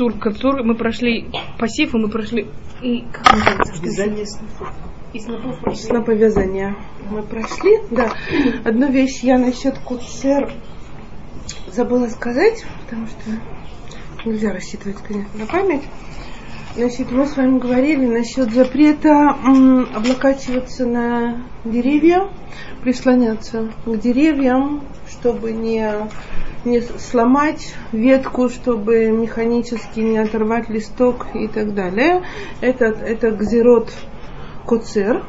кацур, кацур, мы прошли пассив, и мы прошли... И как называется? Вязание И снопов прошли. Сноповязания мы прошли. Да. Одну вещь я насчет куцер забыла сказать, потому что нельзя рассчитывать, конечно, на память. Значит, мы с вами говорили насчет запрета м, облокачиваться на деревья, прислоняться к деревьям, чтобы не, не сломать ветку, чтобы механически не оторвать листок и так далее. Это, это гзерот коцер.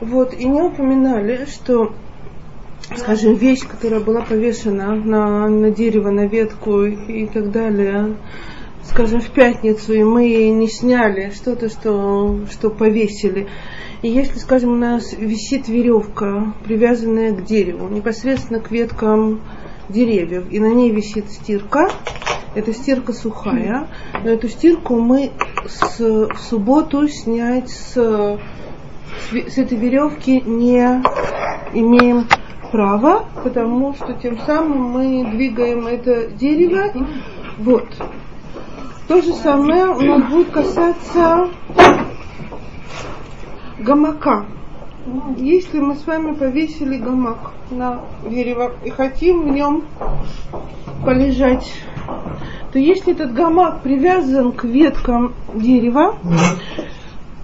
Вот, и не упоминали, что скажем, вещь, которая была повешена на, на дерево, на ветку и так далее, скажем, в пятницу, и мы не сняли что-то, что, что повесили. И если, скажем, у нас висит веревка, привязанная к дереву, непосредственно к веткам деревьев, и на ней висит стирка, эта стирка сухая, но эту стирку мы с, в субботу снять с, с этой веревки не имеем права, потому что тем самым мы двигаем это дерево. Вот. То же самое у нас будет касаться гамака. Если мы с вами повесили гамак на дерево и хотим в нем полежать, то если этот гамак привязан к веткам дерева,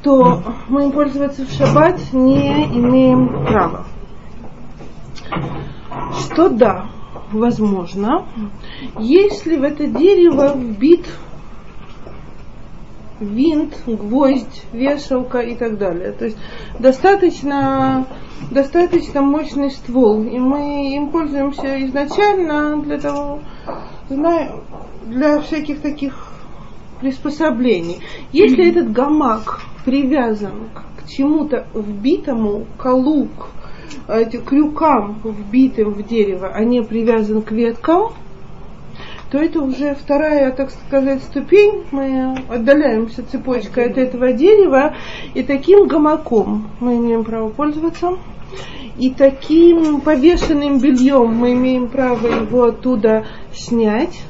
то мы им пользоваться в шаббат не имеем права. Что да, возможно, если в это дерево вбит винт, гвоздь, вешалка и так далее. То есть достаточно, достаточно мощный ствол. И мы им пользуемся изначально для того, для всяких таких приспособлений. Если этот гамак привязан к чему-то вбитому, колук, крюкам, вбитым в дерево, а не привязан к веткам, то это уже вторая, так сказать, ступень. Мы отдаляемся цепочкой от этого дерева, и таким гамаком мы имеем право пользоваться. И таким повешенным бельем мы имеем право его оттуда снять.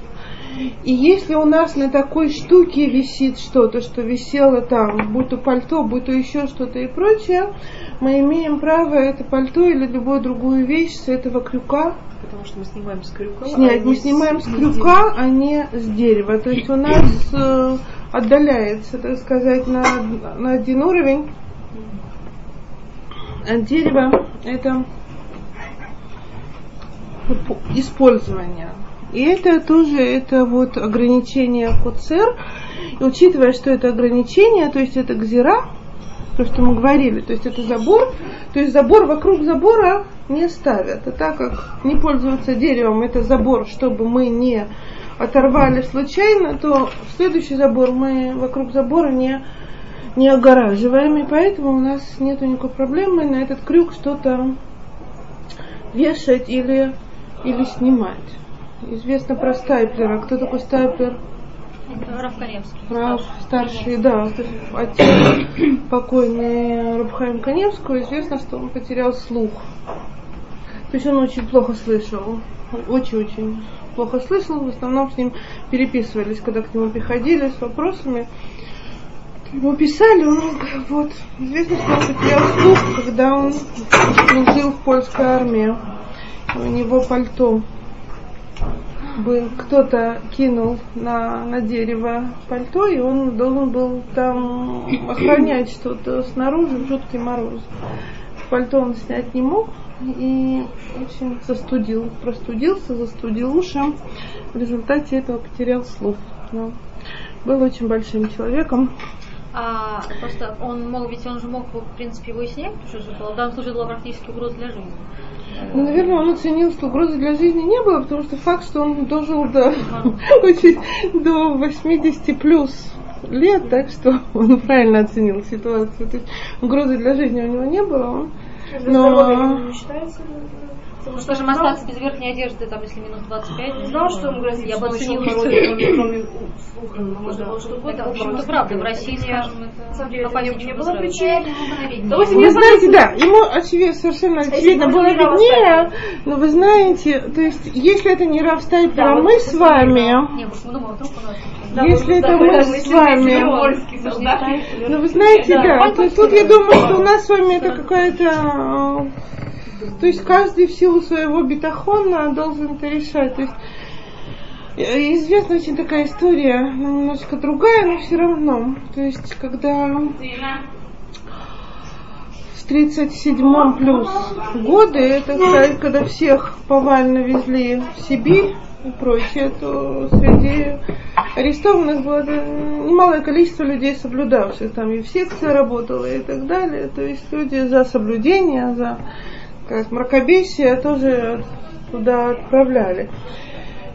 И если у нас на такой штуке висит что-то, что висело там, будь то пальто, будь то еще что-то и прочее, мы имеем право это пальто или любую другую вещь с этого крюка Потому что мы снимаем с крюка. снять. Мы снимаем с крюка, а не с дерева. То есть у нас э, отдаляется, так сказать, на, на один уровень от дерева это использование. И это тоже это вот ограничение коцер. И учитывая, что это ограничение, то есть это гзира, то, что мы говорили, то есть это забор, то есть забор вокруг забора не ставят. А так как не пользуются деревом, это забор, чтобы мы не оторвали случайно, то в следующий забор мы вокруг забора не, не огораживаем, и поэтому у нас нет никакой проблемы на этот крюк что-то вешать или, или снимать. Известно про стайплера. Кто такой стайплер? Раф Каневский. Раф старший, да, отец покойный Рабхаим Каневского, известно, что он потерял слух. То есть он очень плохо слышал, очень-очень плохо слышал, в основном с ним переписывались, когда к нему приходили с вопросами. Ему писали, он вот, известно, что он потерял слух, когда он служил в польской армии. У него пальто был кто-то кинул на, на дерево пальто, и он должен был там охранять что-то снаружи жуткий мороз. Пальто он снять не мог и очень застудил, простудился, застудил уши. В результате этого потерял слух. Но был очень большим человеком. А просто он мог, ведь он же мог, в принципе, его и снять, потому что в данном случае была практически угроза для жизни. Ну, наверное, он оценил, что угрозы для жизни не было, потому что факт, что он дожил до, очень, до 80 плюс лет, так что он правильно оценил ситуацию. То есть угрозы для жизни у него не было. Он, но... не считается Ну, скажем, остаться без верхней одежды, там, если минус 25. Не знал, что ему грозит. Я бы оценила, что кроме, кроме слуха. Можно было, что это, в общем-то, правда. В России, скажем, На самом деле, это это не было причин. причин. Вы знаете, да, ему очевидно, совершенно очевидно было виднее, но вы знаете, то есть, если это не Раф Стайпер, а мы с вами, Не, потому что мы думаем, вдруг Если это мы с вами. Ну, вы знаете, да, тут я думаю, что у нас с вами это какая-то... То есть каждый в силу своего бетахона должен это решать. То есть э, известна очень такая история, немножко другая, но все равно. То есть когда в 37 плюс годы, это сказать, когда всех повально везли в Сибирь и прочее, то среди арестованных было немалое количество людей, соблюдавших. Там и в секции работала и так далее. То есть люди за соблюдение, за как, мракобесие тоже туда отправляли.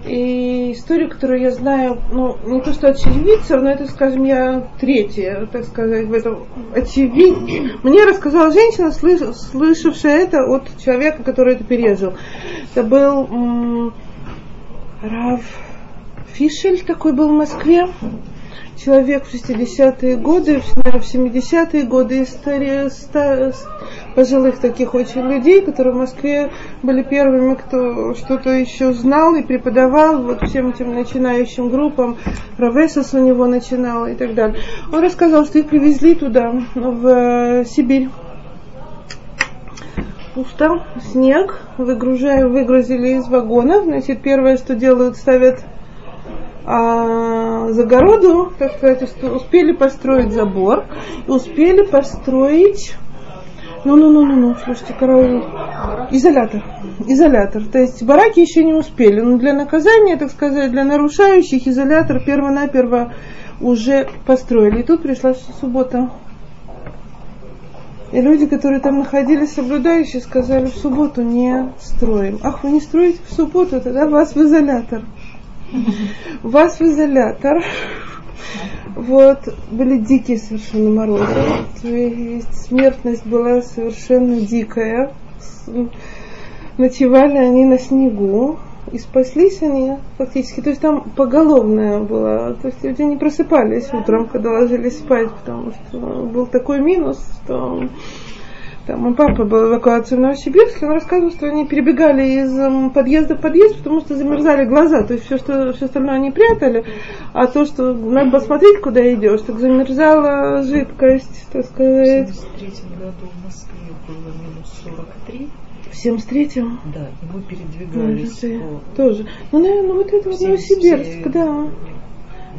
И историю, которую я знаю, ну, не то что очевидцев, но это, скажем, я третья, так сказать, в этом очевид. Мне рассказала женщина, слыш- слышавшая это от человека, который это пережил. Это был м, Рав Фишель, такой был в Москве. Человек в 60-е годы, в наверное, в 70-е годы история ста- с- пожилых таких очень людей, которые в Москве были первыми, кто что-то еще знал и преподавал вот всем этим начинающим группам. Равесос у него начинал и так далее. Он рассказал, что их привезли туда, в э, Сибирь. Пусто, снег, выгружая, выгрузили из вагонов. Значит, первое, что делают, ставят а, загороду, так сказать, ус- успели построить забор, успели построить, ну, ну, ну, ну, ну, слушайте, караул, изолятор, изолятор. То есть бараки еще не успели, но для наказания, так сказать, для нарушающих изолятор перво-наперво уже построили. И тут пришла суббота. И люди, которые там находились, соблюдающие, сказали, в субботу не строим. Ах, вы не строите в субботу, тогда вас в изолятор. Вас в изолятор. Вот, были дикие совершенно морозы. То есть смертность была совершенно дикая. Ночевали они на снегу. И спаслись они фактически. То есть там поголовная была. То есть люди не просыпались утром, когда ложились спать, потому что был такой минус, что там мой папа был в эвакуации в Новосибирске, он рассказывал, что они перебегали из подъезда в подъезд, потому что замерзали глаза. То есть все, что все остальное они прятали, а то, что надо посмотреть, куда идешь, так замерзала жидкость, так В сказать. 73 году в Москве было минус 43, В 73-м. да, и мы передвигались по... Тоже. Ну, наверное, вот это вот Новосибирск, да.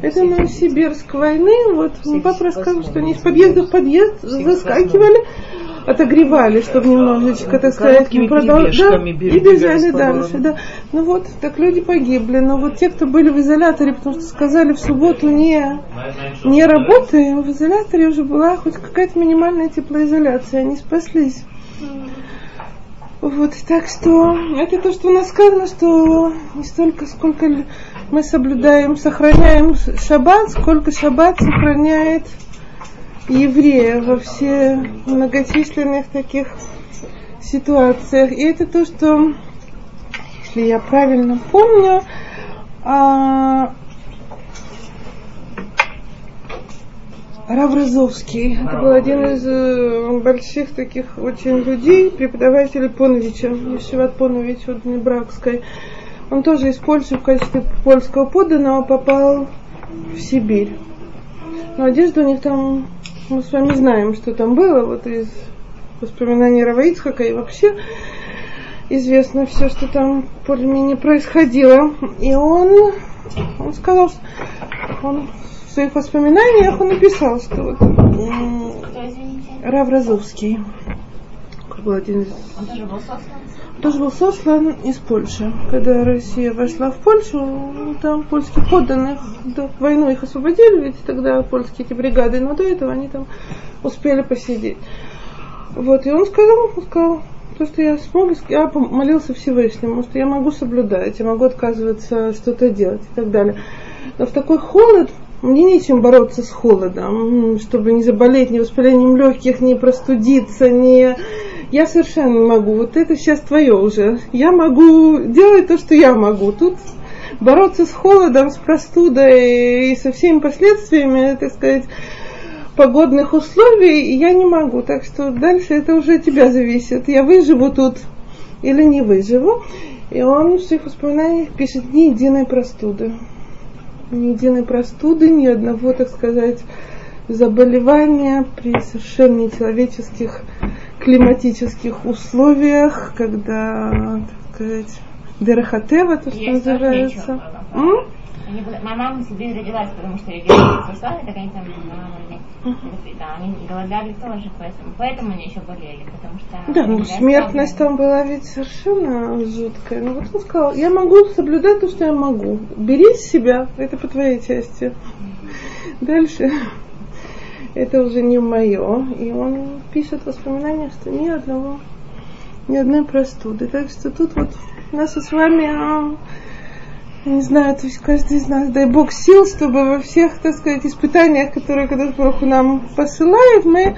Это Новосибирск войны. Вот папа рассказывал, что они из подъезда в подъезд заскакивали, отогревали, чтобы немножечко, так сказать, Короткими продол- перебежками и бежали дальше, да. Ну вот, так люди погибли. Но вот те, кто были в изоляторе, потому что сказали в субботу не, не работаем, в изоляторе уже была хоть какая-то минимальная теплоизоляция, они спаслись. Вот, так что это то, что у нас сказано, что не столько, сколько мы соблюдаем, сохраняем шаббат, сколько шаббат сохраняет еврея во все многочисленных таких ситуациях. И это то, что, если я правильно помню, а, Рав. Это был один из э, больших таких очень людей, преподавателей Поновича, Ешеват Понович от Небракской. Он тоже из Польши в качестве польского подданного попал в Сибирь. Но одежда у них там, мы с вами знаем, что там было, вот из воспоминаний Рава Ицхака и вообще известно все, что там более-менее происходило. И он, он сказал, что он в своих воспоминаниях он написал, что вот м, Рав Розовский такой был один из... Тоже был сослан из Польши. Когда Россия вошла в Польшу, там польских подданных до войну их освободили, ведь тогда польские эти бригады, но до этого они там успели посидеть. Вот, и он сказал, он сказал, то, что я смог, я помолился Всевышнему, что я могу соблюдать, я могу отказываться что-то делать и так далее. Но в такой холод мне нечем бороться с холодом, чтобы не заболеть ни воспалением легких, не простудиться, не... Я совершенно не могу. Вот это сейчас твое уже. Я могу делать то, что я могу. Тут бороться с холодом, с простудой и со всеми последствиями, так сказать, погодных условий я не могу. Так что дальше это уже от тебя зависит. Я выживу тут или не выживу. И он в своих воспоминаниях пишет ни единой простуды. Ни единой простуды, ни одного, так сказать, заболевания при совершенно нечеловеческих климатических условиях, когда, так сказать, Дерахатева, то, что Есть называется. М? Они Моя мама с Сибири родилась, потому что ее послали, так они там ну, да, они голодали тоже, поэтому, поэтому они еще болели, потому что... Да, ну смертность там была ведь совершенно жуткая. Ну вот он сказал, я могу соблюдать то, что я могу. Бери себя, это по твоей части. Дальше. Это уже не мое. И он пишет воспоминания, что ни одного, ни одной простуды. Так что тут вот у нас с вами, а, не знаю, то есть каждый из нас, дай Бог сил, чтобы во всех, так сказать, испытаниях, которые когда Бог нам посылает, мы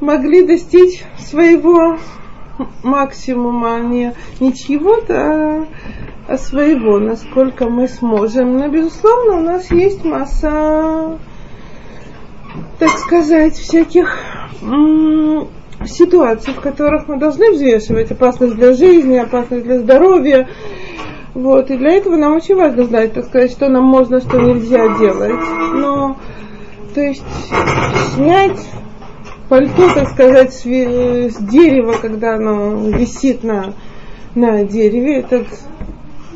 могли достичь своего максимума, не, не чьего-то, а, а своего, насколько мы сможем. Но, безусловно, у нас есть масса, так сказать, всяких ситуаций, в которых мы должны взвешивать опасность для жизни, опасность для здоровья. Вот, и для этого нам очень важно знать, так сказать, что нам можно, что нельзя делать. Но, то есть, снять пальто, так сказать, с, с дерева, когда оно висит на, на дереве, это,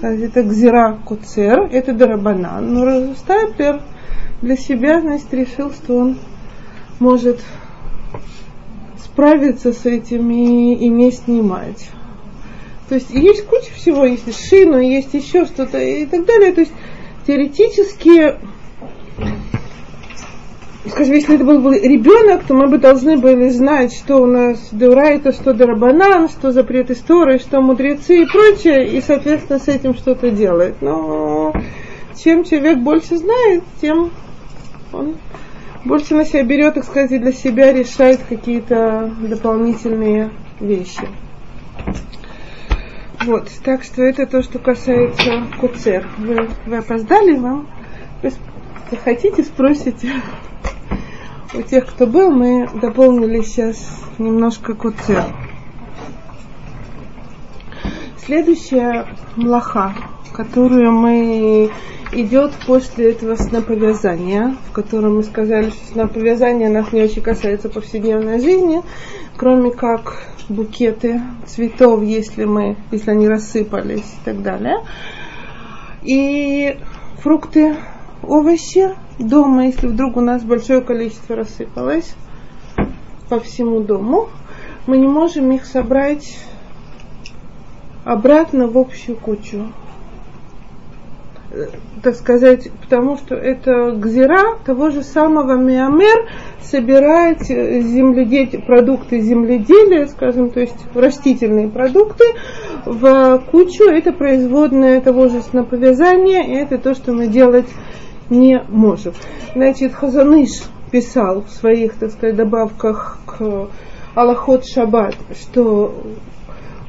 это гзира куцер, это дарабанан. Но Стайплер для себя, значит, решил, что он может справиться с этим и, и не снимать. То есть есть куча всего, есть и шину, есть еще что-то и так далее. То есть теоретически скажем, если это был бы ребенок, то мы бы должны были знать, что у нас Деурайта, что Дарабанан, что запрет истории, что мудрецы и прочее, и, соответственно, с этим что-то делать. Но чем человек больше знает, тем он больше на себя берет, так сказать, и для себя решает какие-то дополнительные вещи. Вот, так что это то, что касается куцер. Вы, вы опоздали, вам? Вы хотите, спросите. У тех, кто был, мы дополнили сейчас немножко куцер. Следующая млаха, которую мы идет после этого сноповязания, в котором мы сказали, что сноповязание нас не очень касается повседневной жизни, кроме как букеты цветов, если мы, если они рассыпались и так далее. И фрукты, овощи дома, если вдруг у нас большое количество рассыпалось по всему дому, мы не можем их собрать обратно в общую кучу. Э, Так сказать, потому что это гзира того же самого Миамер собирать э, земледель, продукты земледелия, скажем, то есть растительные продукты в кучу. Это производное того же сноповязания, и это то, что мы делать не можем. Значит, Хазаныш писал в своих, так сказать, добавках к Аллахот Шаббат, что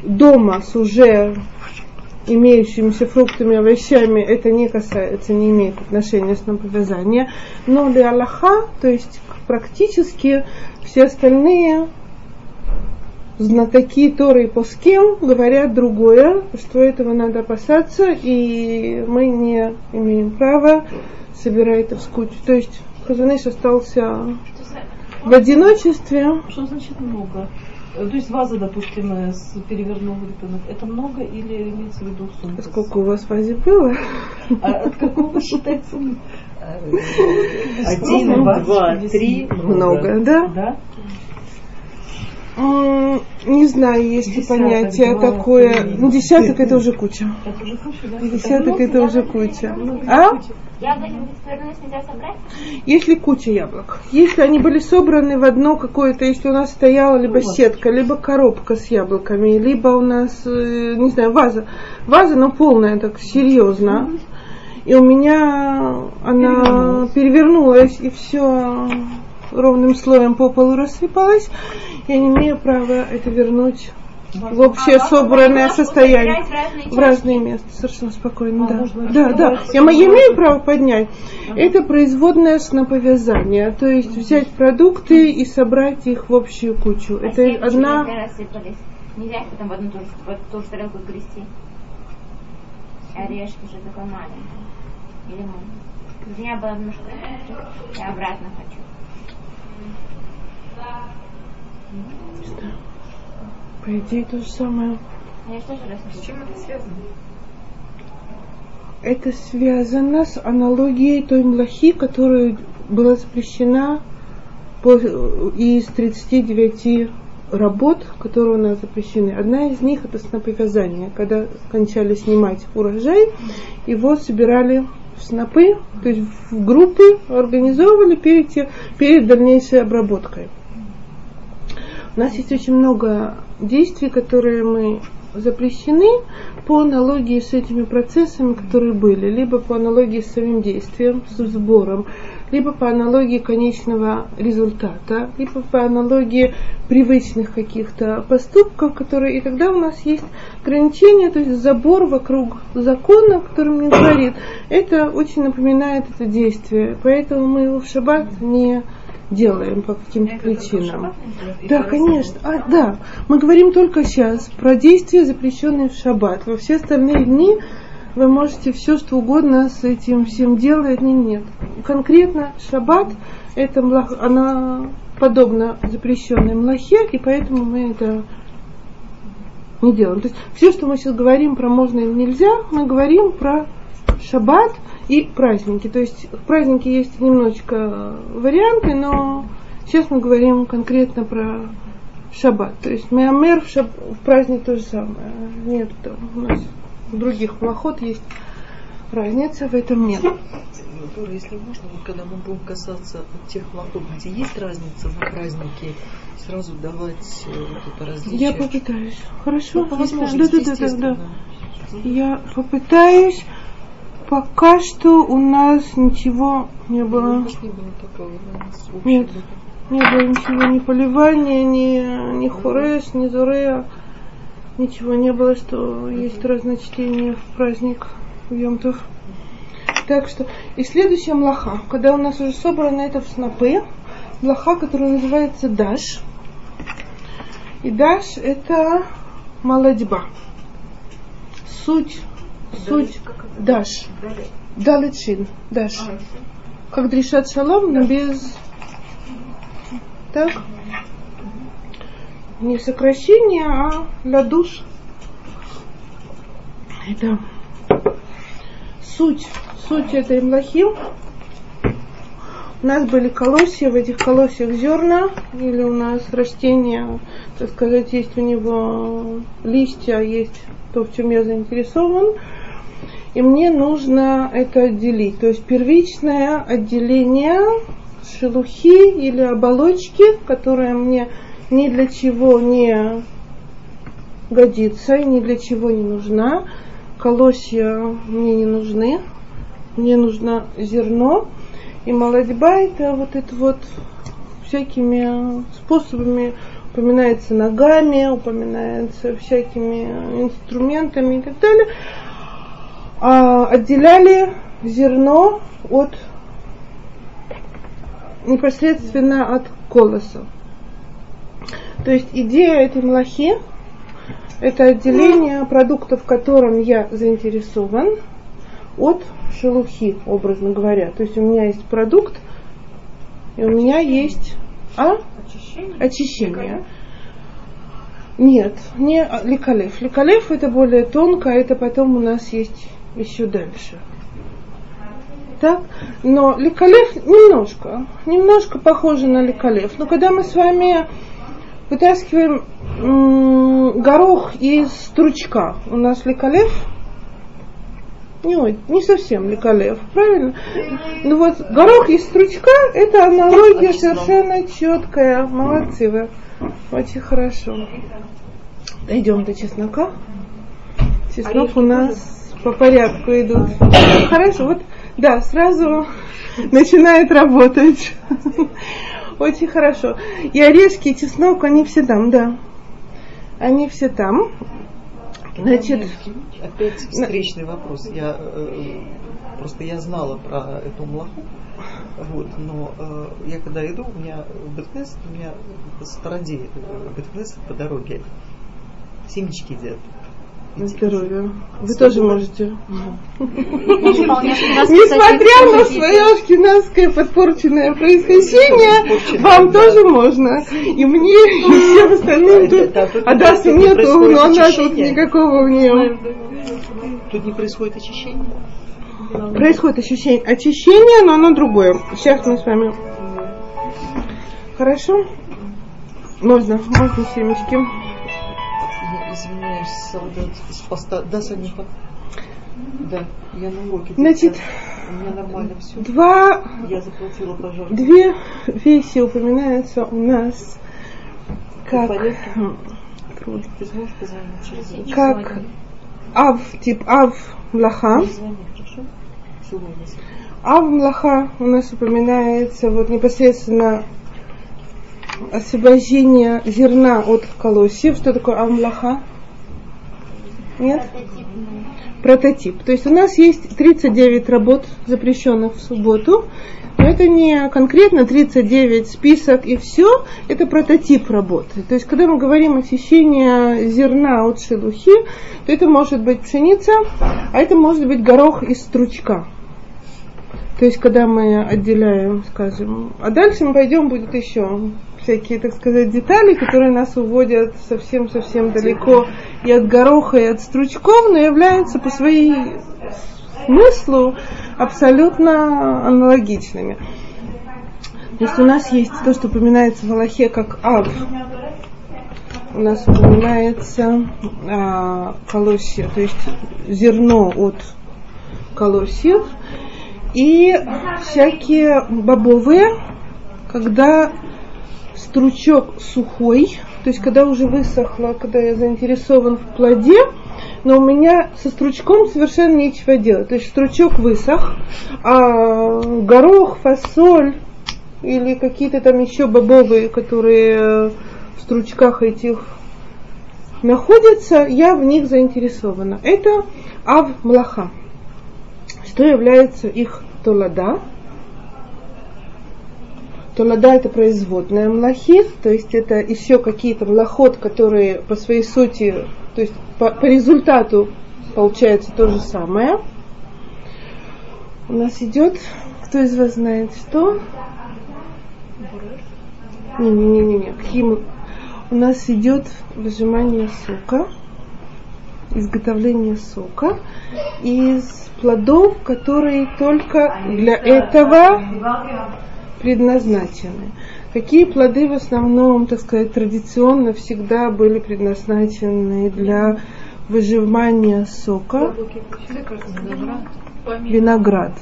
дома с уже имеющимися фруктами овощами это не касается, не имеет отношения с наповязанием. Но для Аллаха, то есть практически все остальные знатоки Торы и Поским говорят другое, что этого надо опасаться, и мы не имеем права собирать это в кучу. То есть Хазаныш остался в одиночестве. Что значит много? Э, То есть ваза, допустим, э, с перевернул ребенок. Это много или имеется в виду сумка? Сколько у вас вазе было? А от какого считается? Один, два, три. Много, да? Да? Не знаю, есть ли понятие два, такое. три. Ну, десяток это уже куча. Это уже куча, да? Десяток это уже куча. А? Яблоки перенос нельзя собрать? Если куча яблок. Если они были собраны в одно какое-то, если у нас стояла либо сетка, либо коробка с яблоками, либо у нас, э, не знаю, ваза. Ваза, но полная, так серьезно. И у меня она перевернулась, и все ровным слоем по полу рассыпалось. Я не имею права это вернуть в общее А, собранное состояние. в разные места, совершенно спокойно, А, да. можно Да, да. Я, я имею право поднять. Это производное сноповязание, то есть взять продукты и собрать их в общую кучу. А Это одна... Нельзя их потом в одну ту же, в ту же тарелку грести. Орешки же такой маленький. Или можно? Меня было немножко я обратно хочу. По идее то же самое. Я же тоже раз С чем это связано? Это связано с аналогией той млахи, которая была запрещена из 39 работ, которые у нас запрещены. Одна из них это сноповязание, когда кончали снимать урожай, его собирали в снопы, то есть в группы организовывали перед, перед дальнейшей обработкой. У нас есть очень много действий, которые мы запрещены по аналогии с этими процессами, которые были, либо по аналогии с самим действием, с сбором, либо по аналогии конечного результата, либо по аналогии привычных каких-то поступков, которые, и тогда у нас есть ограничения, то есть забор вокруг закона, который мне говорит, это очень напоминает это действие, поэтому мы его в шаббат не делаем по каким-то причинам. Да, конечно. А, да, мы говорим только сейчас про действия, запрещенные в шаббат. Во все остальные дни вы можете все, что угодно с этим всем делать. Нет, нет. Конкретно шаббат, это млах, она подобна запрещенной млахе, и поэтому мы это не делаем. То есть все, что мы сейчас говорим про можно или нельзя, мы говорим про шаббат и праздники. То есть в празднике есть немножечко варианты, но сейчас мы говорим конкретно про шаббат. То есть меамер в, шаб... в праздник то же самое. Нет, у нас в других млахот есть разница, в этом нет. Тоже, если можно, вот когда мы будем касаться тех лохот, где есть разница на празднике, сразу давать э, вот это различие. Я попытаюсь. Хорошо? Ну, по возможности, да, да, да, да, да. Я попытаюсь. Пока что у нас ничего не Ну, было. может, не было такого, да, с общего. Нет. Не было ничего, ни поливания, ни, ни хорес, ни зорея. Ничего не было, что есть разночтение в праздник Йомтов. Так что, и следующая млаха, когда у нас уже собрано это в снопы, млаха, которая называется даш. И даш это молодьба. Суть, суть даш. Далечин, даш. Как дрешат шалом, но без так? Не сокращение, а ладуш. Это суть, суть этой млахи. У нас были колосья, в этих колосьях зерна, или у нас растения, так сказать, есть у него листья, есть то, в чем я заинтересован. И мне нужно это отделить. То есть первичное отделение шелухи или оболочки, которая мне ни для чего не годится и ни для чего не нужна. Колосья мне не нужны. Мне нужно зерно. И молодьба это вот это вот всякими способами упоминается ногами, упоминается всякими инструментами и так далее. А, отделяли зерно от непосредственно от колоса. То есть идея этой млахи – это отделение продуктов, которым я заинтересован, от шелухи, образно говоря. То есть у меня есть продукт, и у меня есть а? очищение. Нет, не ликалев. Ликалев это более тонко, а это потом у нас есть еще дальше. Так? Но ликалев немножко, немножко похоже на ликалев. Но когда мы с вами вытаскиваем м, горох из стручка, у нас ликалев не, не совсем ликалев, правильно? Ну вот горох из стручка это аналогия совершенно четкая. Молодцы вы. Очень хорошо. Дойдем до чеснока. Чеснок у нас по порядку идут. Хорошо, вот да, сразу начинает работать. Очень хорошо. И орешки, и чеснок, они все там, да. Они все там. Значит, Опять встречный вопрос. Я, э, просто я знала про эту млаху, вот, но э, я когда иду, у меня в Бетнес, у меня по стороне Бетнес по дороге семечки едят. На здоровье. Вы тоже можете. Вполне Несмотря на свое ашкенадское подпорченное происхождение, вам тоже можно. И мне, и всем остальным тут. А Дасы не нету, но она тут никакого у нее. Тут не происходит очищение. Происходит ощущение, очищение, но оно другое. Сейчас мы с вами. Хорошо? Можно, можно семечки. Солдат с поста. Да, Санюха? Да, я на уроке. Значит, У меня нормально все. Два Я заплатила пожар. Две вещи упоминаются у нас как, как ав, тип ав млаха. Ав млаха у нас упоминается вот непосредственно освобождение зерна от колосьев. Что такое ав млаха? Нет? Прототип. То есть у нас есть 39 работ, запрещенных в субботу. Но это не конкретно 39 список и все, это прототип работы. То есть, когда мы говорим очищение зерна от шелухи, то это может быть пшеница, а это может быть горох из стручка. То есть, когда мы отделяем, скажем, а дальше мы пойдем, будет еще всякие, так сказать, детали, которые нас уводят совсем-совсем далеко и от гороха, и от стручков, но являются по своей смыслу абсолютно аналогичными. Есть у нас есть то, что упоминается в Аллахе как ав. У нас упоминается а, колосья, то есть зерно от колосьев. И всякие бобовые, когда стручок сухой, то есть когда уже высохло, когда я заинтересован в плоде, но у меня со стручком совершенно нечего делать. То есть стручок высох, а горох, фасоль или какие-то там еще бобовые, которые в стручках этих находятся, я в них заинтересована. Это ав млаха. Что является их толада? Толада это производная млахи, то есть это еще какие-то млахот, которые по своей сути, то есть по, по результату получается то же самое. У нас идет, кто из вас знает что? Не-не-не-не, какие у нас идет выжимание сока, изготовление сока из плодов, которые только для этого предназначены. Какие плоды в основном, так сказать, традиционно всегда были предназначены для выжимания сока? Виноград.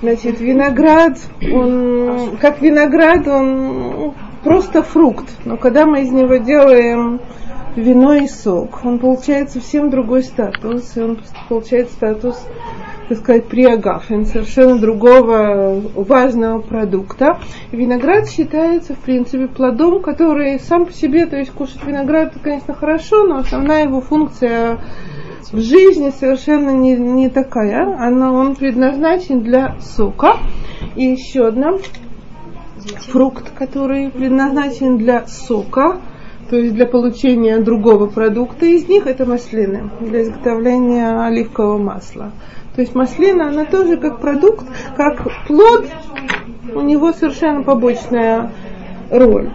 Значит, виноград, он, как виноград, он просто фрукт. Но когда мы из него делаем вино и сок, он получает совсем другой статус. Он получает статус, так сказать, приагафен, совершенно другого важного продукта. Виноград считается, в принципе, плодом, который сам по себе, то есть кушать виноград, конечно, хорошо, но основная его функция в жизни совершенно не, не такая. Она, он предназначен для сока. И еще одна фрукт, который предназначен для сока, то есть для получения другого продукта из них, это маслины, для изготовления оливкового масла. То есть маслина, она тоже как продукт, как плод, у него совершенно побочная роль.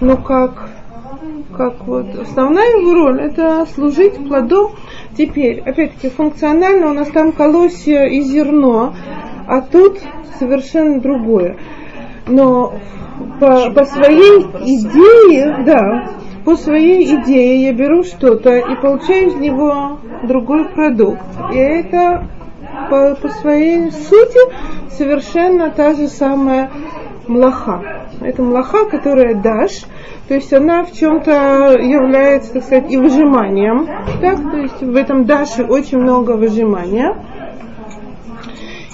Но как, как вот основная его роль, это служить плодом. Теперь, опять-таки, функционально у нас там колосья и зерно, а тут совершенно другое. Но по, по своей идее, да, по своей идее я беру что-то и получаю из него другой продукт. И это по, по своей сути совершенно та же самая млаха. Это млаха, которая дашь, то есть она в чем-то является, так сказать, и выжиманием. Так, то есть в этом даше очень много выжимания.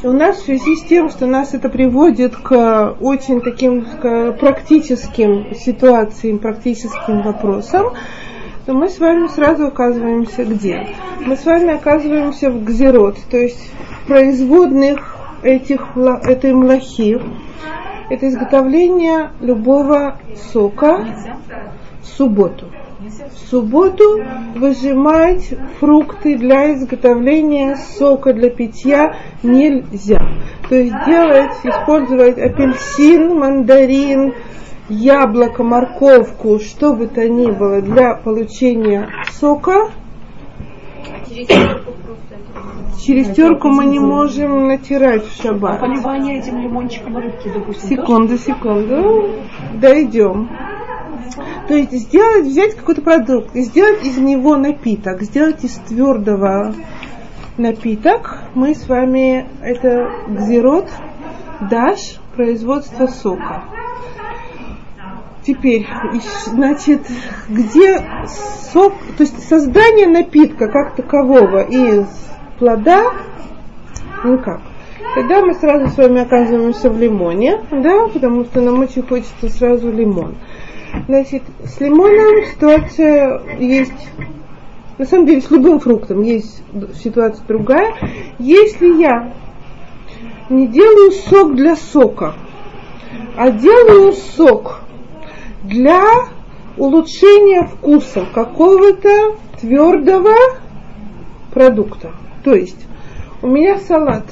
И у нас в связи с тем, что нас это приводит к очень таким к практическим ситуациям, практическим вопросам, то мы с вами сразу оказываемся где? Мы с вами оказываемся в гзерот, то есть в производных этих, этой млахи. Это изготовление любого сока в субботу. В субботу выжимать фрукты для изготовления сока для питья нельзя. То есть делать, использовать апельсин, мандарин, яблоко, морковку, что бы то ни было для получения сока. Через терку мы не можем натирать в шаббат. Поливание этим лимончиком рыбки, допустим. Секунду, секунду. Дойдем. То есть сделать, взять какой-то продукт и сделать из него напиток, сделать из твердого напиток. Мы с вами, это гзерот, даш, производство сока. Теперь, значит, где сок, то есть создание напитка как такового из плода, никак. Тогда мы сразу с вами оказываемся в лимоне, да, потому что нам очень хочется сразу лимон. Значит, с лимоном ситуация есть, на самом деле с любым фруктом есть ситуация другая. Если я не делаю сок для сока, а делаю сок для улучшения вкуса какого-то твердого продукта. То есть у меня салат.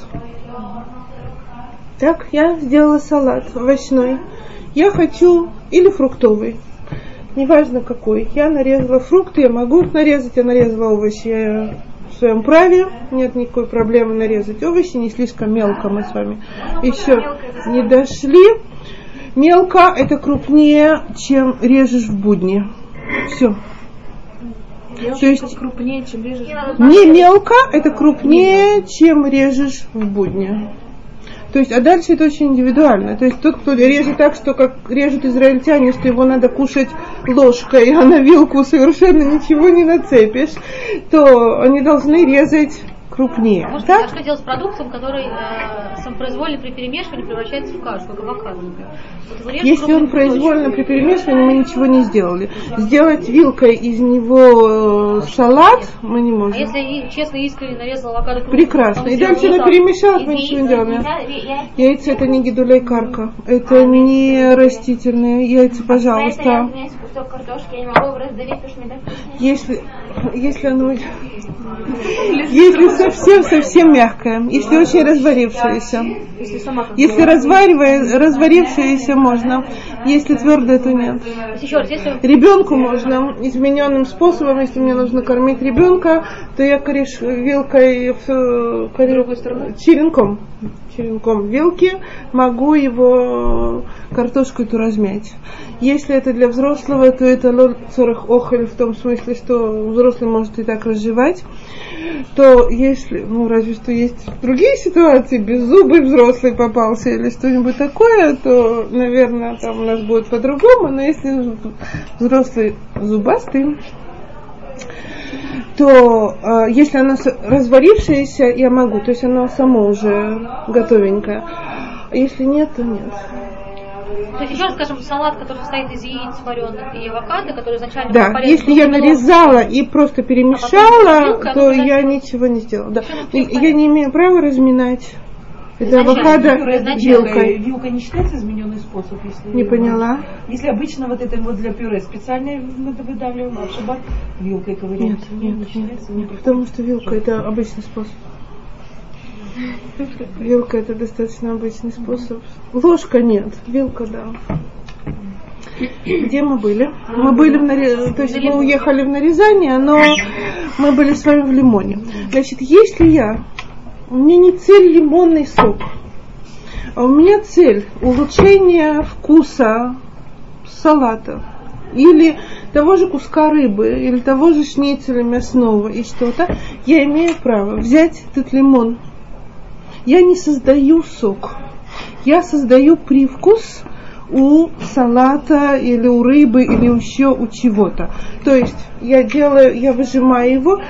Так, я сделала салат овощной. Я хочу или фруктовый, неважно какой. Я нарезала фрукты, я могу их нарезать, я нарезала овощи, я в своем праве, нет никакой проблемы нарезать овощи, не слишком мелко мы с вами еще не дошли. Мелко это крупнее, чем режешь в будни. Все. То есть крупнее, чем режешь. не мелко, это крупнее, чем режешь в будни. То есть, а дальше это очень индивидуально. То есть тот, кто режет так, что как режут израильтяне, что его надо кушать ложкой, а на вилку совершенно ничего не нацепишь, то они должны резать крупнее. Может, так? а что делать с продуктом, который э, самопроизвольно при перемешивании превращается в кашу, как авокадо? Вот Если он произвольно при перемешивании, мы ничего не сделали. Сделать вилкой из него э, салат мы не А можем. если и- честно искренне нарезал авокадо крупно, Прекрасно. И дальше она перемешалась, мы ничего не делаем. Яйца это не гидулей карка. Это не растительные яйца, пожалуйста. Если, если оно... Если совсем-совсем мягкое, если очень разварившееся. Если разваривая, разварившееся можно, если твердое, то нет. Еще раз, если Ребенку можно измененным способом, если мне нужно кормить ребенка, то я кореш вилкой в э, коре- черенком, черенком вилки могу его картошку эту размять. Если это для взрослого, то это цорах охель в том смысле, что взрослый может и так разжевать. То если, ну разве что есть другие ситуации, беззубый взрослый попался или что-нибудь такое, то, наверное, там нас будет по-другому. Но если взрослый зубастый, то э, если оно с- разварившееся, я могу, то есть оно само уже готовенькое. А если нет, то нет. То есть еще скажем, салат, который состоит из яиц вареных и авокадо, который изначально Да, если я нарезала и просто перемешала, вилка, то она я ничего не сделала. Да. Я не имею права разминать это Изначально авокадо вилкой. Вилка не считается измененный способ, если Не поняла. Если обычно вот это вот для пюре специально выдавливаем, а в шаббат вилкой ковыряем. Нет, нет, нет, считается, нет, потому что вилка это обычный способ. Вилка это достаточно обычный способ. Ложка нет, вилка да. Где мы были? Мы были в наре- то есть мы уехали в нарезание, но мы были с вами в лимоне. Значит, если я, у меня не цель лимонный сок, а у меня цель улучшение вкуса салата или того же куска рыбы, или того же шницеля мясного и что-то, я имею право взять этот лимон. Я не создаю сок, я создаю привкус у салата или у рыбы или еще у чего-то. То есть я делаю, я выжимаю его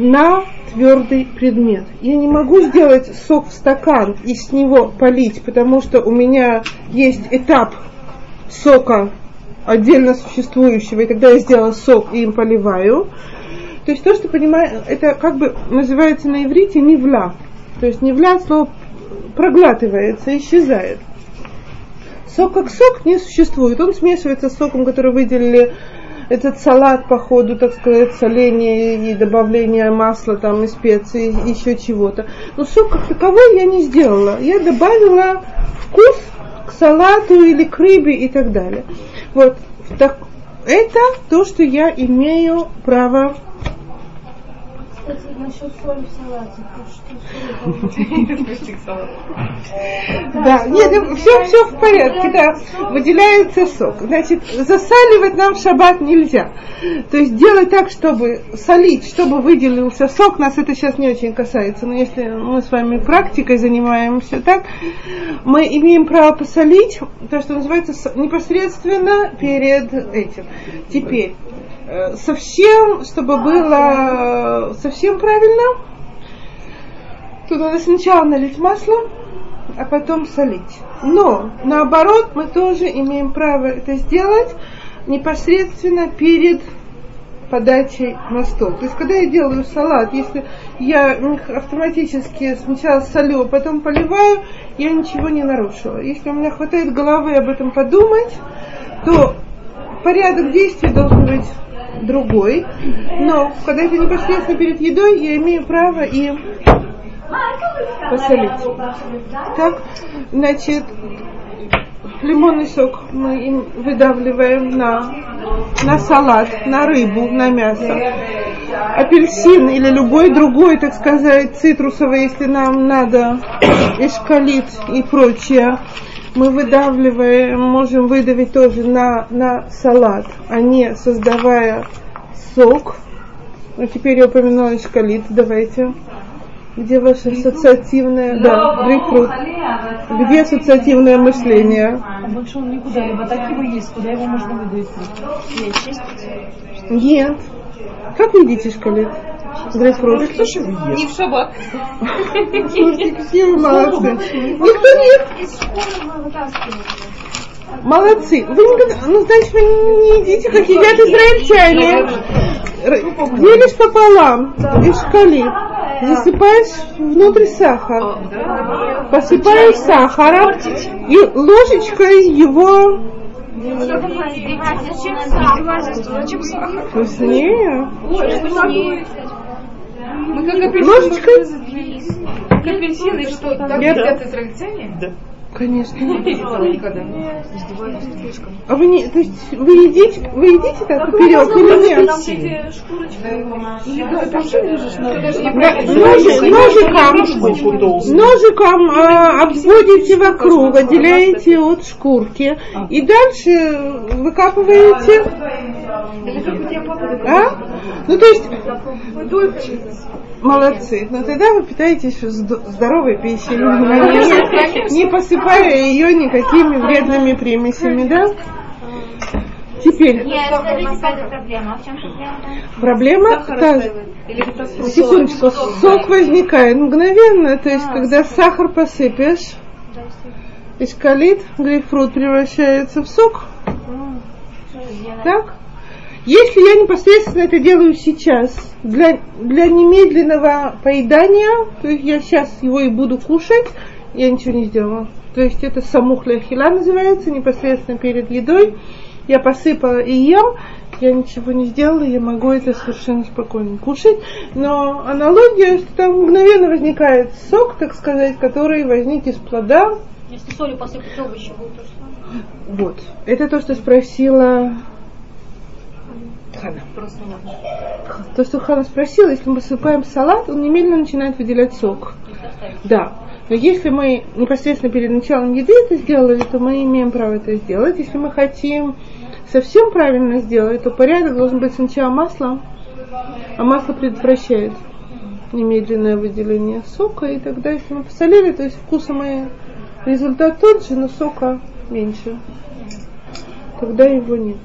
на твердый предмет. Я не могу сделать сок в стакан и с него полить, потому что у меня есть этап сока отдельно существующего, и тогда я сделала сок и им поливаю. То есть то, что понимаю, это как бы называется на иврите невля. То есть невля слово проглатывается, исчезает. Сок как сок не существует. Он смешивается с соком, который выделили этот салат по ходу, так сказать, соления и добавления масла там и специй, и еще чего-то. Но сок как таковой я не сделала. Я добавила вкус к салату или к рыбе и так далее. Вот так, это то, что я имею право Кстати, насчет соли в салате. Да, нет, все, все в порядке, да. Выделяется сок. Значит, засаливать нам в шаббат нельзя. То есть делать так, чтобы солить, чтобы выделился сок, нас это сейчас не очень касается, но если мы с вами практикой занимаемся так, мы имеем право посолить, то, что называется, непосредственно перед этим. Теперь, совсем, чтобы было совсем правильно, Тут надо сначала налить масло, а потом солить. Но, наоборот, мы тоже имеем право это сделать непосредственно перед подачей на стол. То есть, когда я делаю салат, если я автоматически сначала солю, а потом поливаю, я ничего не нарушила. Если у меня хватает головы об этом подумать, то порядок действий должен быть другой. Но, когда это непосредственно перед едой, я имею право и посолить. Так, значит, лимонный сок мы им выдавливаем на, на салат, на рыбу, на мясо. Апельсин или любой другой, так сказать, цитрусовый, если нам надо, эшкалит и прочее, мы выдавливаем, можем выдавить тоже на, на салат, а не создавая сок. Ну, теперь я упомянула эшкалит, давайте. Где ваше ассоциативное, да, грейпфрут. Где ассоциативное мышление? А больше он никуда, либо так его есть, куда его можно выдавить. Нет. Как вы едите шкалет? Грейпфрут. Не в шаббат. Слушайте, какие вы молодцы. Никто не... Из школы мы вытаскивали. Молодцы. Вы никогда... Ну, значит, вы не едите, как едят израильтяне. Делишь пополам и шкалит. Засыпаешь внутрь сахар. Посыпаешь сахаром и ложечкой его Зачем сахар? вкуснее. Мы как апельсин. Ложечкой? Как апельсин и что? Так Я- едят израильтяне? Да. Конечно. Не видела никогда. А вы не, то есть вы едите, вы едите так поперек или нет? Там эти шкурочки. Да, ножи- ножиком, ножиком а, обводите вокруг, отделяете от шкурки и дальше выкапываете. А? Ну то есть молодцы. Но тогда вы питаетесь зд- здоровой пищей, не, не посыпая ее никакими вредными примесями, да? Теперь Нет, проблема? А в чем проблема проблема? та, секундочку, сок возникает мгновенно, то есть когда сахар посыпешь, эскалит, грейпфрут превращается в сок. Так? Если я непосредственно это делаю сейчас, для, для немедленного поедания, то есть я сейчас его и буду кушать, я ничего не сделала. То есть это самухля хила называется, непосредственно перед едой. Я посыпала и ем, я ничего не сделала, я могу это совершенно спокойно кушать. Но аналогия, что там мгновенно возникает сок, так сказать, который возник из плода, Если солью посыпать овощи, будет то самое. вот. Это то, что спросила Хана. То, что Хана спросила, если мы посыпаем салат, он немедленно начинает выделять сок. Да. Но если мы непосредственно перед началом еды это сделали, то мы имеем право это сделать. Если мы хотим совсем правильно сделать, то порядок должен быть сначала масло, а масло предотвращает немедленное выделение сока, и тогда, если мы посолили, то есть вкуса мы результат тот же, но сока меньше. Тогда его нет.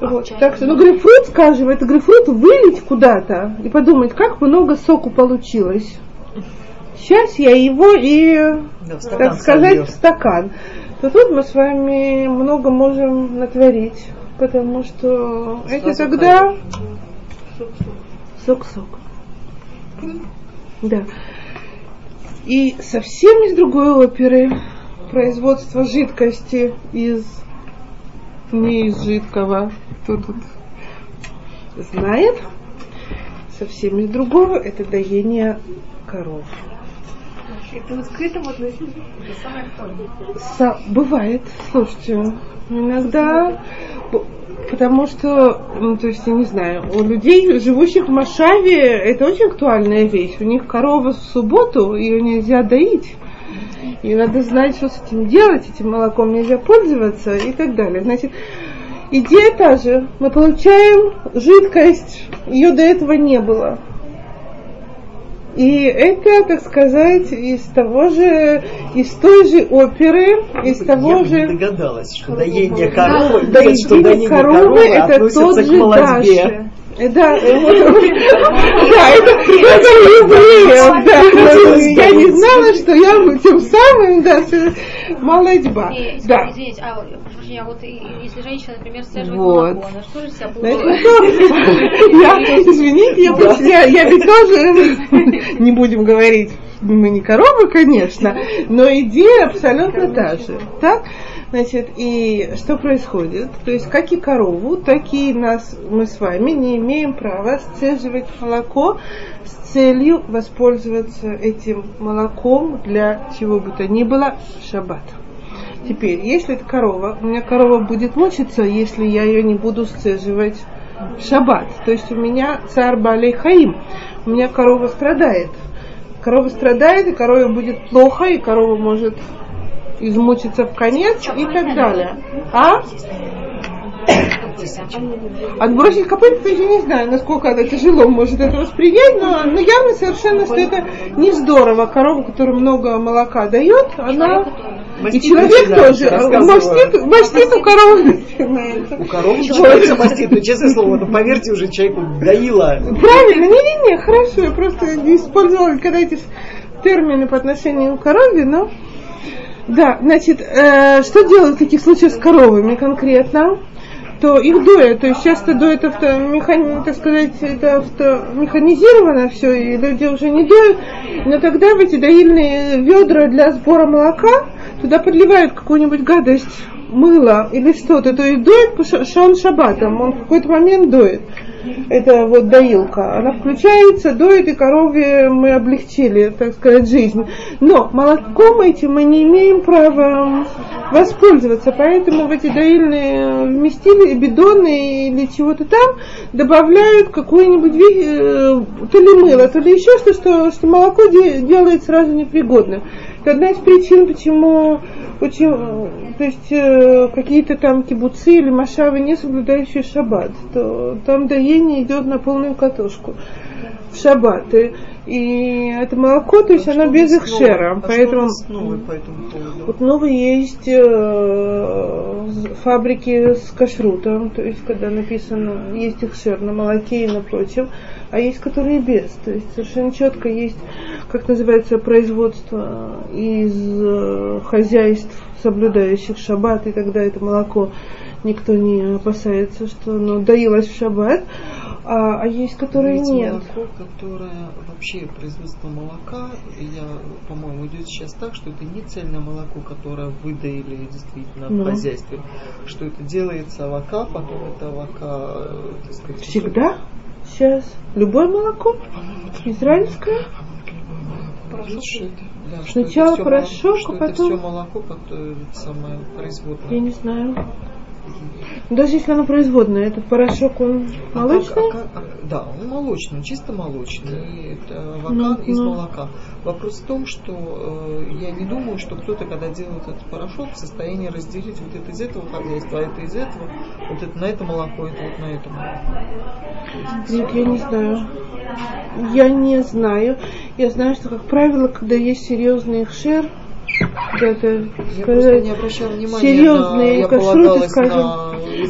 Вот. Так что, ну, грейпфрут, скажем, это грейпфрут вылить куда-то и подумать, как много соку получилось. Сейчас я его и, Да, так сказать, сольешь. в стакан. То тут мы с вами много можем натворить, потому что это Сразу тогда сок-сок. Да. И совсем из другой оперы производство жидкости из не из жидкого. Тут, тут знает, совсем из другого, это доение коров. Это. Со- бывает, слушайте, иногда, потому что, ну, то есть, я не знаю, у людей, живущих в Машаве, это очень актуальная вещь. У них корова в субботу, ее нельзя доить. И надо знать, что с этим делать, этим молоком нельзя пользоваться и так далее. Значит, идея та же. Мы получаем жидкость, ее до этого не было. И это, так сказать, из того же, из той же оперы, из того я же... не догадалась, что доение коровы, Да, доение доение коровы коровы это относится тот к же молодьбе. Даши. Э, Да, э, да, это, это евреев, да. Я не знала, что я тем самым, да, молодьба. Да. Извините, а, а вот если женщина, например, сцеживает Вот. молоко, она что же себя будет? я, извините, я, я, я ведь тоже, не будем говорить, мы не коровы, конечно, но идея абсолютно та же. Так? Значит, и что происходит? То есть, как и корову, так и нас, мы с вами не имеем права сцеживать молоко с целью воспользоваться этим молоком для чего бы то ни было в шаббат. Теперь, если это корова, у меня корова будет мучиться, если я ее не буду сцеживать в шаббат. То есть у меня царь Балей Хаим, у меня корова страдает. Корова страдает, и корове будет плохо, и корова может измучиться в конец и так далее. А? Отбросить копыта, я не знаю, насколько это тяжело может это воспринять, но, но явно совершенно, что это не здорово. Корова, которая много молока дает, она... И человек тоже. Мастит, мастит у коровы начинается. У коровы начинается мастит, ну честное слово, ну поверьте уже, человеку доила. Правильно, не-не-не, хорошо, я просто не использовала когда эти термины по отношению к корове, но... Да, значит, э, что делают в таких случаях с коровами конкретно? То их доят, то есть часто доят авто, механи, так сказать, это авто, механизировано все, и люди уже не доют, но тогда в эти доильные ведра для сбора молока туда подливают какую-нибудь гадость, мыло или что-то, то есть доит по ша- шаун шабатом, он в какой-то момент доит. Это вот доилка. Она включается, доит, и корове мы облегчили, так сказать, жизнь. Но молоком этим мы не имеем права воспользоваться, поэтому в эти доильные вместили бидоны или чего-то там добавляют какую-нибудь ви- э, то ли мыло, то ли еще что, что, что молоко де- делает сразу непригодным. Это одна из причин, почему э, то есть э, какие-то там кибуцы или машавы, не соблюдающие шаббат, то там доение идет на полную катушку в шаббат. И, это молоко, то есть А оно что без ихшера. новое? А что Поэтому новое по этому поводу? вот новые есть э, фабрики с кашрутом, то есть когда написано, есть ихшер на молоке и на прочем, а есть которые без. То есть совершенно четко есть, как называется, производство из э, хозяйств, соблюдающих шаббат, и тогда это молоко никто не опасается, что оно доилось в шаббат, а, а есть которые Ведь нет. молоко, которое вообще производство молока, я, по-моему, идет сейчас так, что это не цельное молоко, которое выдаили действительно Ну. в хозяйстве, что это делается авока, потом это авока, э, сказать, Всегда? Сейчас. Любое молоко? Израильское? Это, да, Сначала это порошок, молоко, а это потом- все молоко, которое самое производное. Я не знаю. Даже если оно производное, этот порошок, он А молочный? как- а как- а- да, он молочный, чисто молочный. Это авокан Ну, из ну. молока. Вопрос в том, что э, я не думаю, что кто-то, когда делает этот порошок, в состоянии разделить вот это из этого хозяйства, а это из этого, вот это на это молоко, это вот на это молоко. Нет, я не знаю. Я не знаю. Я знаю, что, как правило, когда есть серьезный хшер, Я просто сказать, не внимания серьезные на, кашруты, скажем,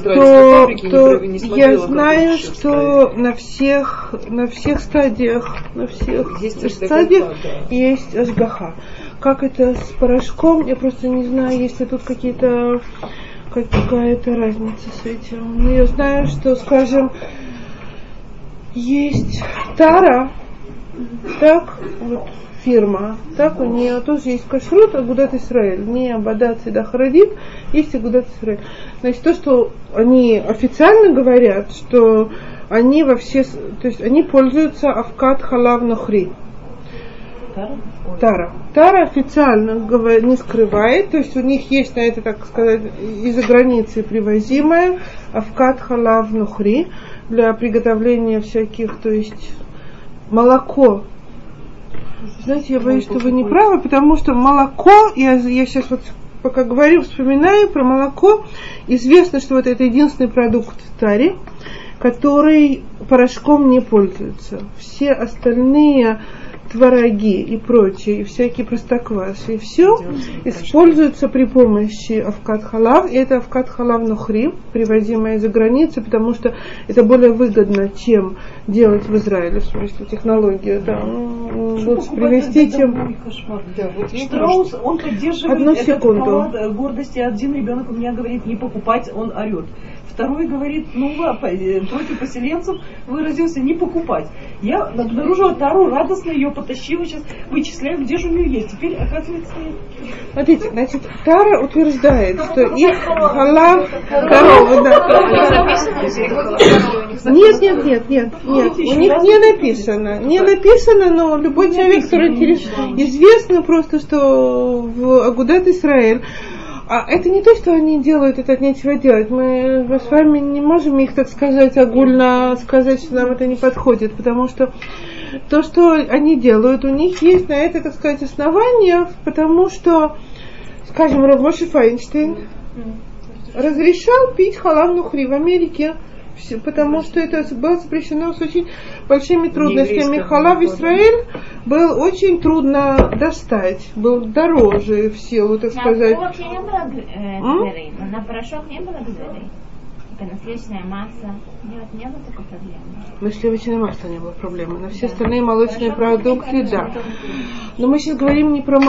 то, фабрики, то я знаю, это что на всех, на всех стадиях, на всех Есть стадиях да. есть ашгаха. Как это с порошком, я просто не знаю, есть ли тут какие-то какая-то разница с этим. Но я знаю, что, скажем, есть Тара, так, вот фирма, так, у нее тоже есть кашрут Агудат Исраэль, не Абадат Седахарадит, есть Агудат Исраэль. Значит, то, что они официально говорят, что они во все, с- то есть они пользуются авкат халав нохри. Тара. Тара официально не скрывает, то есть у них есть на это, так сказать, из-за границы привозимое авкат халав нухри для приготовления всяких, то есть молоко. Знаете, я боюсь, что вы не правы, потому что молоко, я, я сейчас вот пока говорю, вспоминаю про молоко, известно, что вот это единственный продукт в таре, который порошком не пользуется. Все остальные твороги и прочее, и всякие простокваши, и все используется при помощи авкат халав, и это авкат халав нухри, привозимое из-за границы, потому что это более выгодно, чем делать в Израиле, в смысле технологию. Да. Лучше привезти, чем... Да, вот Штраус, он поддерживает Одну секунду. э, гордости. Один ребенок у меня говорит не покупать, он орет. Второй говорит, ну, ла- по- э, против поселенцев выразился не покупать. Я обнаружила Тару, радостно ее потащила, сейчас вычисляю, где же у нее есть. Теперь, оказывается, Смотрите, значит, Тара утверждает, что их халав коровы, да. Нет, нет, нет, нет, нет. У них не написано. Не написано, но любой человек, который интерес- известно просто, что в Агудат Израиль а это не то, что они делают, это от нечего делать. Мы, с вами не можем их, так сказать, огульно сказать, что нам это не подходит, потому что то, что они делают, у них есть на это, так сказать, основания, потому что, скажем, Равмоши Файнштейн разрешал пить халав нухри в Америке, потому что это было запрещено с очень большими трудностями. Халав. Израиль был очень трудно достать, был дороже в силу, так На сказать. э, на порошок не было гзырей. Сливочная масса. Нет, не было такой проблемы. На сливочное масло не было проблемы. На все остальные молочные продукты, да. Но мы сейчас говорим не про,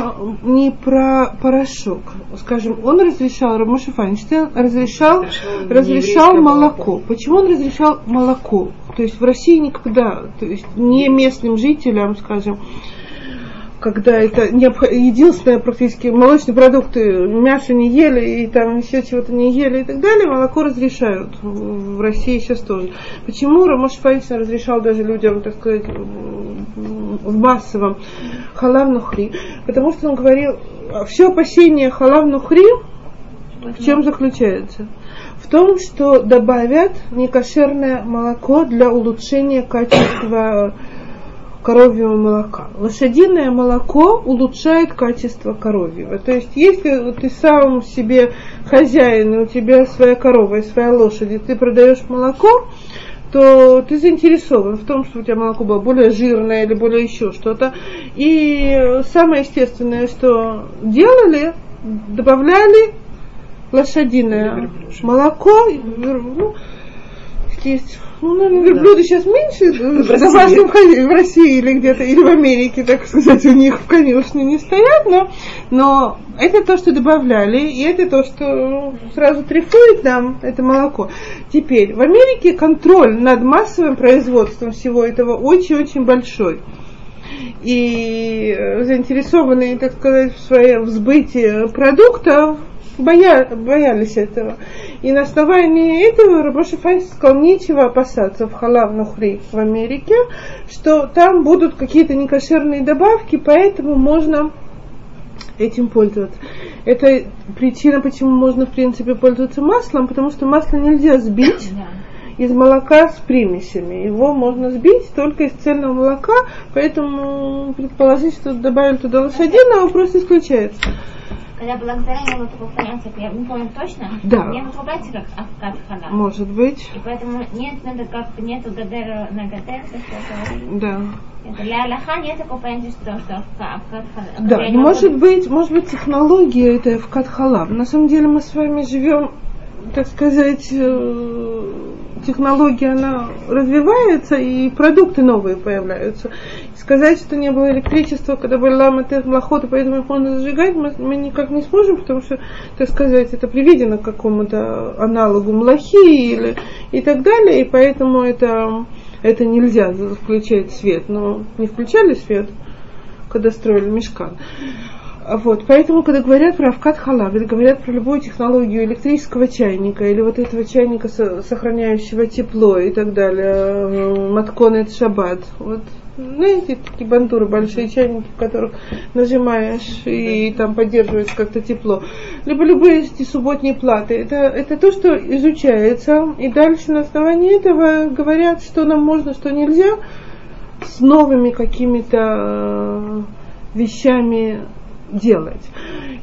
не про порошок. Скажем, он разрешал, Рамоша Файнштейн разрешал, Разрешал разрешал молоко. молоко. Почему он разрешал молоко? То есть в России никогда, то есть не местным жителям, скажем, когда это необх- единственное практически молочные продукты, мясо не ели и там еще чего-то не ели и так далее, молоко разрешают в России сейчас тоже. Почему Рамош Файнштейн разрешал даже людям, так сказать, в массовом халав нухри? Потому что он говорил, все опасение халав нухри в чем заключается? В том, что добавят некошерное молоко для улучшения качества коровьего молока. Лошадиное молоко улучшает качество коровьего. То есть, если ты сам себе хозяин, и у тебя своя корова и своя лошадь, и ты продаешь молоко, то ты заинтересован в том, что у тебя молоко было более жирное или более еще что-то. И самое естественное, что делали, добавляли лошадиное молоко, ну, есть, ну, наверное, верблюды сейчас меньше в домашнем хозяйстве в России или где-то, или в Америке, так сказать, у них в конюшне не стоят, но, но это то, что добавляли, и это то, что сразу трефует нам это молоко. Теперь, в Америке контроль над массовым производством всего этого очень-очень большой. И э, заинтересованные, так сказать, в своем сбытии продуктов боя, боялись этого. И на основании этого Рабоши Файс сказал, нечего опасаться в халав нухри в Америке, что там будут какие-то некошерные добавки, поэтому можно этим пользоваться. Это причина, почему можно, в принципе, пользоваться маслом, потому что масло нельзя сбить из молока с примесями. Его можно сбить только из цельного молока, поэтому предположить, что добавили туда лошадиного, просто исключается. Когда была гзара, не было такого понятия, я не помню точно. Да. Не называется как авкат халав. Может быть, И поэтому нет, надо как нету гадера на гадер, то что это- да. Для Аллаха нет такого понятия, что, что халав. Да, Я не могу- может быть, может быть, технология это халав. На самом деле мы с вами живем, так сказать, э, технология, она развивается, и продукты новые появляются. Сказать, что не было электричества, когда были ламы млохота, поэтому их можно зажигать, мы, мы никак не сможем, потому что, так сказать, это приведено к какому-то аналогу млохи или и так далее, и поэтому это, это нельзя включать свет. Но не включали свет, когда строили мешкан. Вот, поэтому, когда говорят про авкат халав, или говорят про любую технологию электрического чайника, или вот этого чайника, со- сохраняющего тепло и так далее, э, матконет шаббат, вот, знаете, такие бандуры, большие чайники, в которых нажимаешь и там поддерживается как-то тепло. Либо любые эти субботние платы. Это, это то, что изучается, и дальше на основании этого говорят, что нам можно, что нельзя, с новыми какими-то э, вещами делать.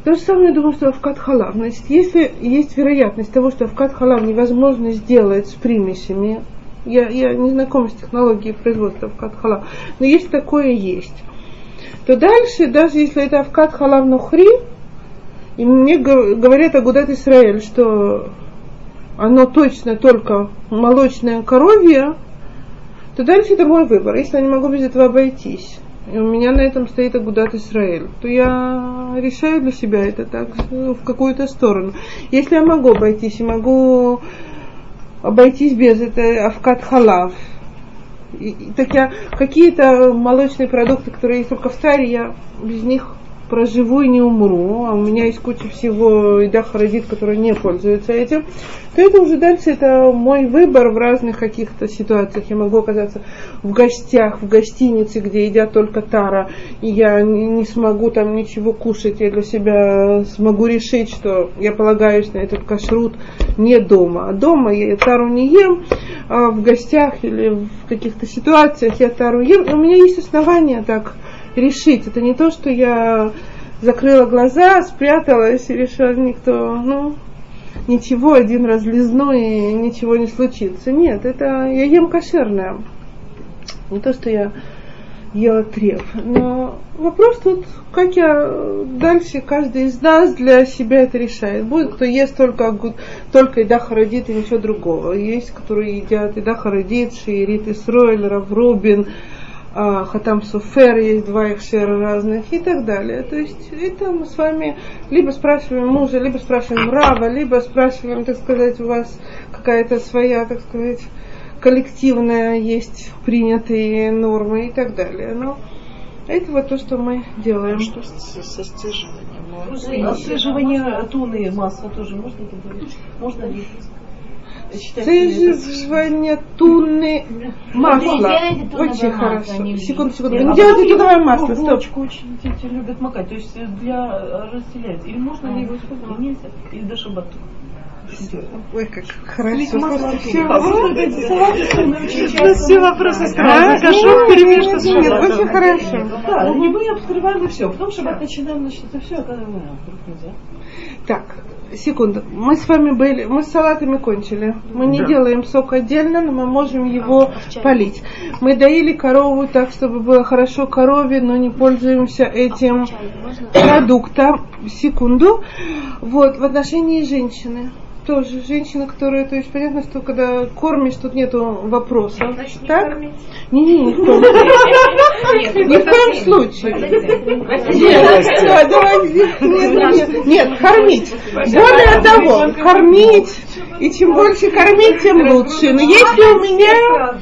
То же самое, я думаю, что в халав. Значит, если есть вероятность того, что в халав невозможно сделать с примесями, я, я не знакома с технологией производства в халав, но если такое есть, то дальше, даже если это авкат халав нухри, и мне гов- говорят Агудат Исраэль, что оно точно только молочное коровье, то дальше это мой выбор. Если я не могу без этого обойтись, и у меня на этом стоит Агудат Исраэль, то я решаю для себя это так, в какую-то сторону. Если я могу обойтись и могу обойтись без этой авкат халав, и- и так я какие-то молочные продукты, которые есть только в царе, я без них проживу и не умру, а у меня есть куча всего еда харидит, которая не пользуется этим, то это уже дальше это мой выбор в разных каких-то ситуациях. Я могу оказаться в гостях, в гостинице, где едят только тара, и я не смогу там ничего кушать, я для себя смогу решить, что я полагаюсь на этот кашрут не дома. А дома я тару не ем, а в гостях или в каких-то ситуациях я тару ем, и у меня есть основания так решить. Это не то, что я закрыла глаза, спряталась и решила, никто, ну, ничего, один раз лизну и ничего не случится. Нет, это я ем кошерное. Не то, что я ела треф. Но вопрос тут, как я дальше, каждый из нас для себя это решает. Будет, кто ест только, только еда хародит и ничего другого. Есть, которые едят еда хародит, шиирит Исроэль, Раврубин, а, Хатам Суфер, есть два их шера разных и так далее. То есть это мы с вами либо спрашиваем мужа, либо спрашиваем Рава, либо спрашиваем, так сказать, у вас какая-то своя, так сказать, коллективная есть принятые нормы и так далее. Но это вот то, что мы делаем. Что с- со стяживанием? Отслеживание туны масла тоже можно это говорить? Можно ли? Сцеживание туны масла. Очень масло, хорошо. Секунду, секунду. А Не делайте туновое масло. Стоп. очень дети любят макать. То есть э, для э, разделять. Или можно ли его использовать? Нельзя. Или до шабата. Ой, как хорошо. Все. А вопросы нет, кашур перемешка с нет. Очень хорошо. Да, и мы обскрываем и все. Потом шаббат начинаем, значит, это все, оказываем, вдруг нельзя. Так, секунду. Мы с вами были, мы с салатами кончили. Мы не Да. делаем сок отдельно, но мы можем его полить. Мы доили корову так, чтобы было хорошо корове, но не пользуемся этим продуктом. Секунду. Вот, в отношении женщины. Тоже женщина, которая, то есть понятно, что когда кормишь, тут нету вопросов. так? Не, не, коем случае. Ни в коем случае. Нет, да, давай, нет, нет, кормить. Более того, кормить, и чем больше кормить, тем лучше. Но если у меня...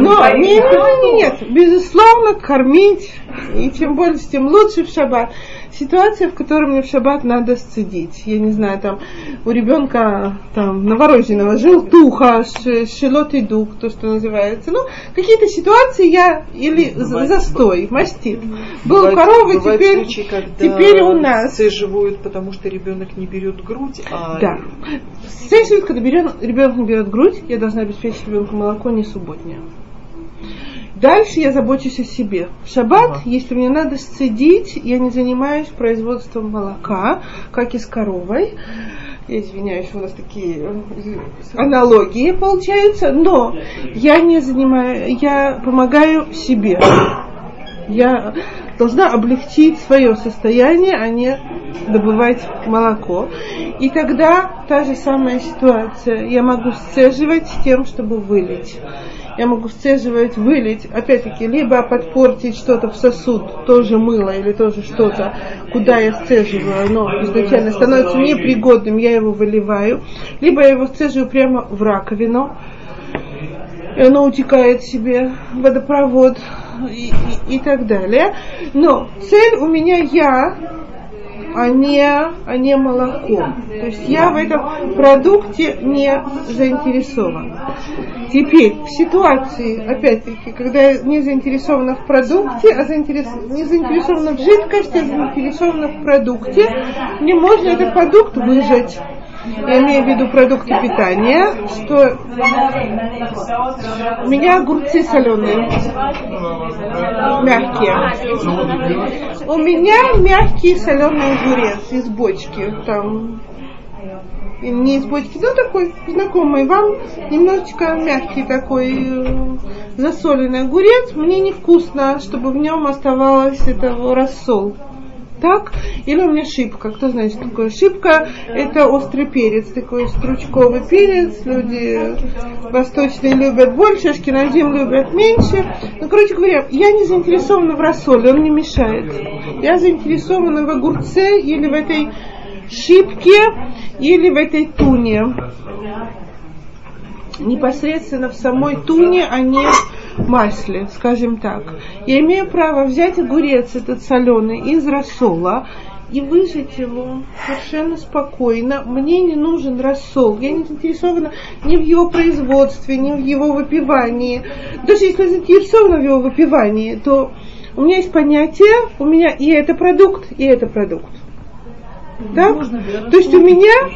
Но нет, нет, нет, безусловно, кормить, и чем больше, тем лучше в шаббат. Ситуация, в которой мне в шаббат надо сцедить. Я не знаю, там у ребенка там новорожденного желтуха, шелот и дух, то, что называется. Ну, какие-то ситуации я, или Бывает- застой, мастит. Был Бывают- коровы, теперь, случаи, когда теперь у нас. сцеживают, потому что ребенок не берет грудь, а Да. Следующий, когда берет, ребенок берет грудь, я должна обеспечить ребенку молоко не субботнее. Дальше я забочусь о себе. В шаббат, Ага. если мне надо сцедить, я не занимаюсь производством молока, как и с коровой. Я извиняюсь, у нас такие э, аналогии получаются, но я не занимаю, я помогаю себе. Я должна облегчить свое состояние, а не добывать молоко. И тогда та же самая ситуация. Я могу сцеживать тем, чтобы вылить. Я могу сцеживать, вылить, опять-таки, либо подпортить что-то в сосуд, тоже мыло или тоже что-то, куда я сцеживаю, оно изначально становится непригодным, я его выливаю, либо я его сцеживаю прямо в раковину. И оно утекает себе водопровод и, и, и так далее. Но цель у меня я, а не, а не молоко. То есть я в этом продукте не заинтересована. Теперь, в ситуации, опять-таки, когда я не заинтересована в продукте, а заинтерес... не заинтересована в жидкости, а заинтересована в продукте, мне можно этот продукт выжать. Я имею в виду продукты питания, что у меня огурцы соленые, мягкие. У меня мягкий соленый огурец из бочки, там не из бочки, но такой знакомый вам, немножечко мягкий такой э, засоленный огурец. Мне невкусно, чтобы в нем оставалось этого рассол. Так? Или у меня шипка. Кто знает, что такое шипка? Это острый перец, такой стручковый перец. Люди восточные любят больше, ашкеназим любят меньше. Ну, короче говоря, я не заинтересована в рассоле, он не мешает. Я заинтересована в огурце или в этой шипке, или в этой туне. Непосредственно в самой туне, а не масле, скажем так. Я имею право взять огурец этот соленый из рассола и выжать его совершенно спокойно. Мне не нужен рассол. Я не заинтересована ни в его производстве, ни в его выпивании. Даже если я заинтересована в его выпивании, то у меня есть понятие, у меня и это продукт, и это продукт. Так? То есть у меня,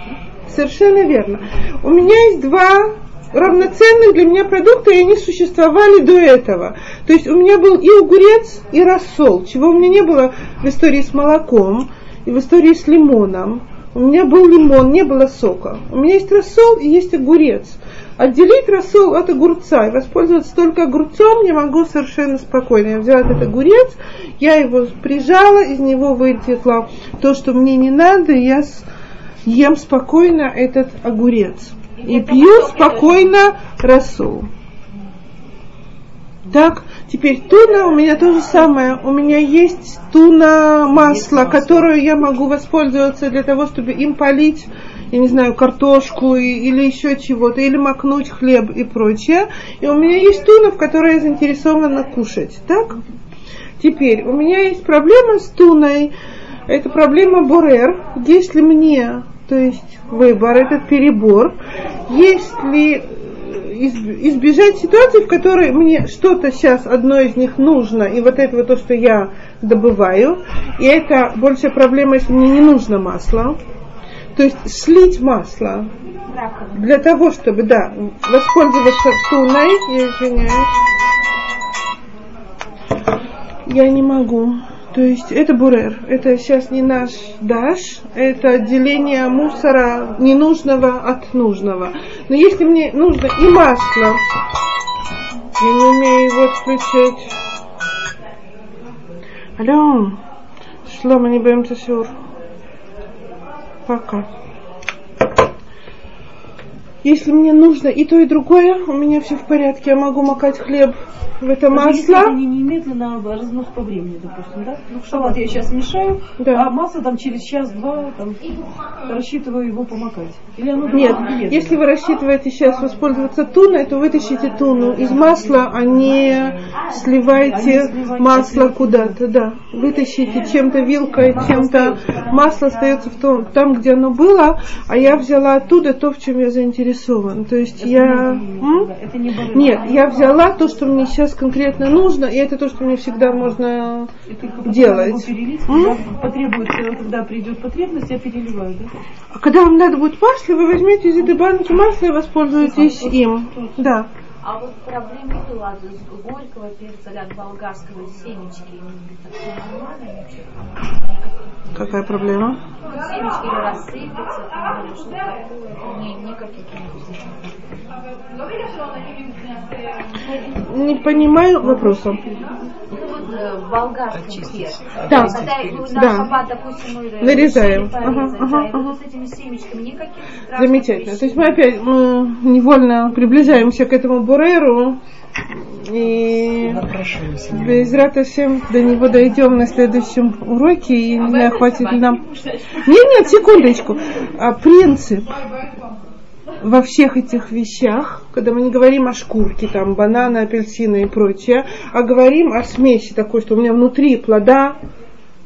совершенно верно, у меня есть два равноценных для меня продукта, и они существовали до этого. То есть у меня был и огурец, и рассол, чего у меня не было в истории с молоком и в истории с лимоном. У меня был лимон, не было сока. У меня есть рассол и есть огурец. Отделить рассол от огурца и воспользоваться только огурцом я могу совершенно спокойно. Я взяла этот огурец, я его прижала, из него вытекла то, что мне не надо, и я ем спокойно этот огурец и пью спокойно рассол. Так, теперь туна у меня то же самое. У меня есть туна масло, которую я могу воспользоваться для того, чтобы им полить, я не знаю, картошку и, или еще чего-то, или макнуть хлеб и прочее. И у меня есть туна, в которой я заинтересована кушать. Так? Теперь, у меня есть проблема с туной. Это проблема Борер. Если мне то есть выбор, этот перебор, если избежать ситуации, в которой мне что-то сейчас одно из них нужно, и вот это вот то, что я добываю, и это большая проблема, если мне не нужно масло, то есть слить масло для того, чтобы, да, воспользоваться туной, я извиняюсь, я не могу. То есть это бурер, это сейчас не наш даш, это отделение мусора ненужного от нужного. Но если мне нужно и масло, я не умею его отключать. Алло, шлома не будем сюр. Пока. Если мне нужно и то, и другое, у меня все в порядке. Я могу макать хлеб в это Даже масло. Если это не немедленно а разнос по времени, допустим, да? Ну, шалат я сейчас мешаю, Да. а масло там через час-два там, рассчитываю его помакать. Или оно Нет, немедленно? если вы рассчитываете сейчас воспользоваться туной, то вытащите туну из масла, а не сливайте масло куда-то, да. Вытащите чем-то вилкой, чем-то масло остается в том, там, где оно было, а я взяла оттуда то, в чем я заинтересован. То есть я... М? Это не барыга. Нет, я взяла то, что мне сейчас конкретно нужно, и это то, что мне всегда можно Это делать. перелить, когда потребуется, когда придет потребность, я переливаю, да? А когда вам надо будет масло, вы возьмете из этой банки масло и воспользуетесь им. Да. А вот проблема была с горького перца, ляд болгарского семечки. Нормально вообще? Какая проблема? Семечки рассыпятся, там, или что такое. Не, никаких не понимаю вопроса. Вот э, болгарский перец. Да. Когда его на Да. хабат, допустим, мы Нарезаем. Ага, ага, да, и ага. вот с этими семечками никаких Замечательно. вещей То есть мы опять мы невольно приближаемся к этому буреру. И без рата всем до него дойдем на следующем уроке. И не знаю, хватит ли нам. Нет, нет, секундочку. А принцип во всех этих вещах, когда мы не говорим о шкурке, там, банана, апельсина и прочее, а говорим о смеси такой, что у меня внутри плода,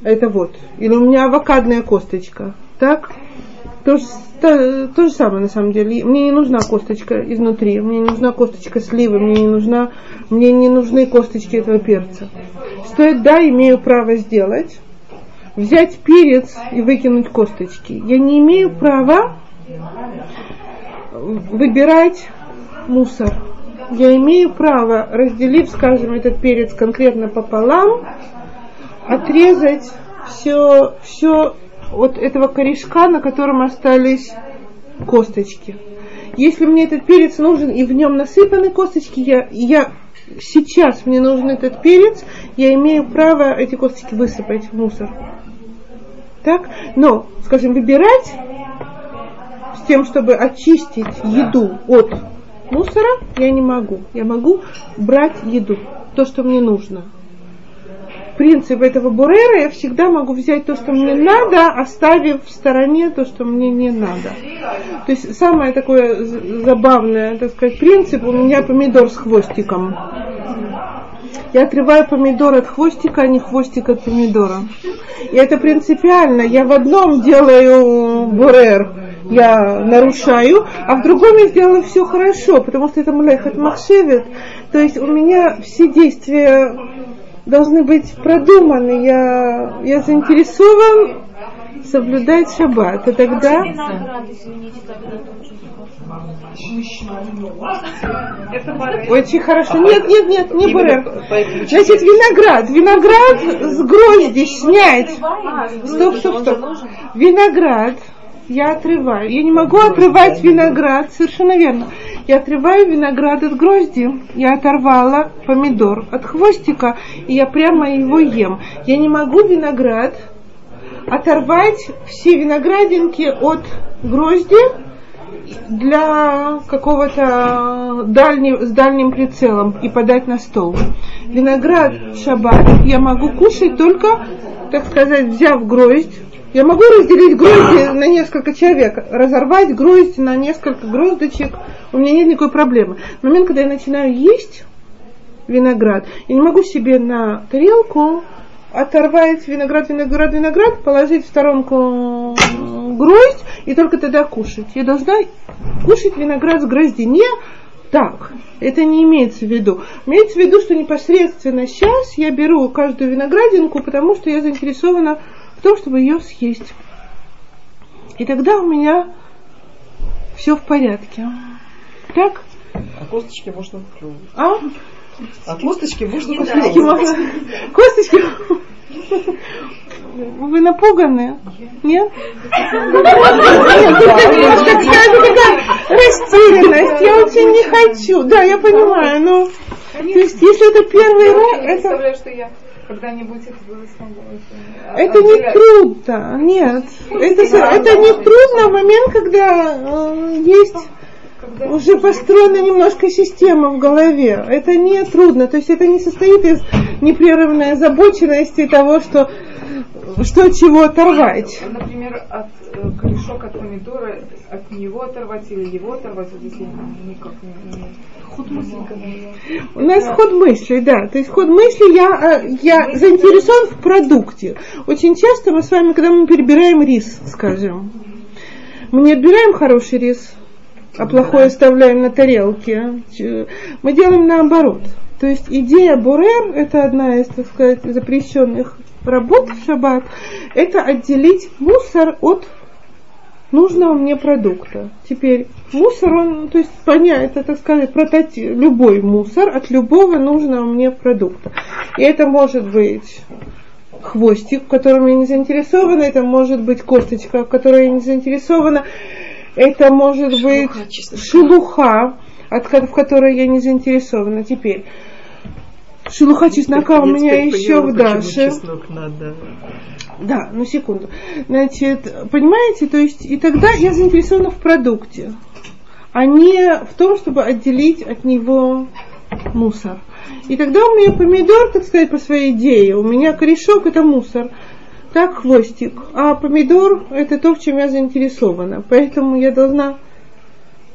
это вот, или у меня авокадная косточка, так? То же, то, то же самое на самом деле. Мне не нужна косточка изнутри, мне не нужна косточка сливы, мне не нужна, мне не нужны косточки этого перца. Стоит, да, имею право сделать, взять перец и выкинуть косточки. Я не имею права выбирать мусор. Я имею право, разделив, скажем, этот перец конкретно пополам, отрезать все, все от этого корешка, на котором остались косточки. Если мне этот перец нужен и в нем насыпаны косточки, я, я сейчас мне нужен этот перец, я имею право эти косточки высыпать в мусор. Так? Но, скажем, выбирать с тем, чтобы очистить еду от мусора, я не могу. Я могу брать еду, то, что мне нужно. Принцип этого бурера я всегда могу взять то, что мне надо, оставив в стороне то, что мне не надо. То есть самое такое забавное, так сказать, принцип у меня помидор с хвостиком. Я отрываю помидор от хвостика, а не хвостик от помидора. И это принципиально. Я в одном делаю бурер, я нарушаю, а в другом я сделаю все хорошо, потому что это млехат махшевит. То есть у меня все действия должны быть продуманы. Я, я заинтересован соблюдать шаббат. И тогда... Очень хорошо. Нет, нет, нет, не бурер. Значит, виноград. Виноград с грозди снять. Стоп, стоп, стоп. Виноград я отрываю. Я не могу отрывать виноград, совершенно верно. Я отрываю виноград от грозди. Я оторвала помидор от хвостика, и я прямо его ем. Я не могу виноград оторвать все виноградинки от грозди для какого-то дальнего, с дальним прицелом и подать на стол. Виноград шаббат я могу кушать только, так сказать, взяв гроздь, я могу разделить грозди на несколько человек, разорвать гроздь на несколько гроздочек, у меня нет никакой проблемы. В момент, когда я начинаю есть виноград, я не могу себе на тарелку оторвать виноград, виноград, виноград, положить в сторонку гроздь и только тогда кушать. Я должна кушать виноград с грозди. Не так. Это не имеется в виду. Имеется в виду, что непосредственно сейчас я беру каждую виноградинку, потому что я заинтересована том, чтобы ее съесть. И тогда у меня все в порядке. Так? А косточки можно вклевывать. А? А косточки можно Косточки можно. Косточки. Вы напуганы? Нет? Нет, какая-то такая растерянность. Я очень не хочу. Да, я понимаю, но... То есть, если это первый раз, это... представляю, что я когда-нибудь это смогу. Это не трудно, нет. Это, это не трудно в момент, когда э, есть уже построена немножко система в голове. Это не трудно. То есть это не состоит из непрерывной озабоченности того, что что чего оторвать. Например, от э, корешок от помидора, от него оторвать или его оторвать, вот если никак не... Ход мысли, У нас ход мысли, да. То есть ход мысли я, э, я заинтересован в продукте. Очень часто мы с вами, когда мы перебираем рис, скажем, мы не отбираем хороший рис, а плохое оставляем на тарелке. Мы делаем наоборот. То есть идея бурер, это одна из, так сказать, запрещенных работ в шаббат, это отделить мусор от нужного мне продукта. Теперь мусор, он, то есть понять, это, так сказать, прототип, любой мусор от любого нужного мне продукта. И это может быть хвостик, в котором я не заинтересована, это может быть косточка, в которой я не заинтересована, это может шелуха, быть шелуха, от, в которой я не заинтересована. Теперь, шелуха чеснока у меня еще в Даше. Да, ну секунду. Значит, понимаете, то есть и тогда я заинтересована в продукте, а не в том, чтобы отделить от него мусор. И тогда у меня помидор, так сказать, по своей идее, у меня корешок это мусор так хвостик. А помидор это то, в чем я заинтересована. Поэтому я должна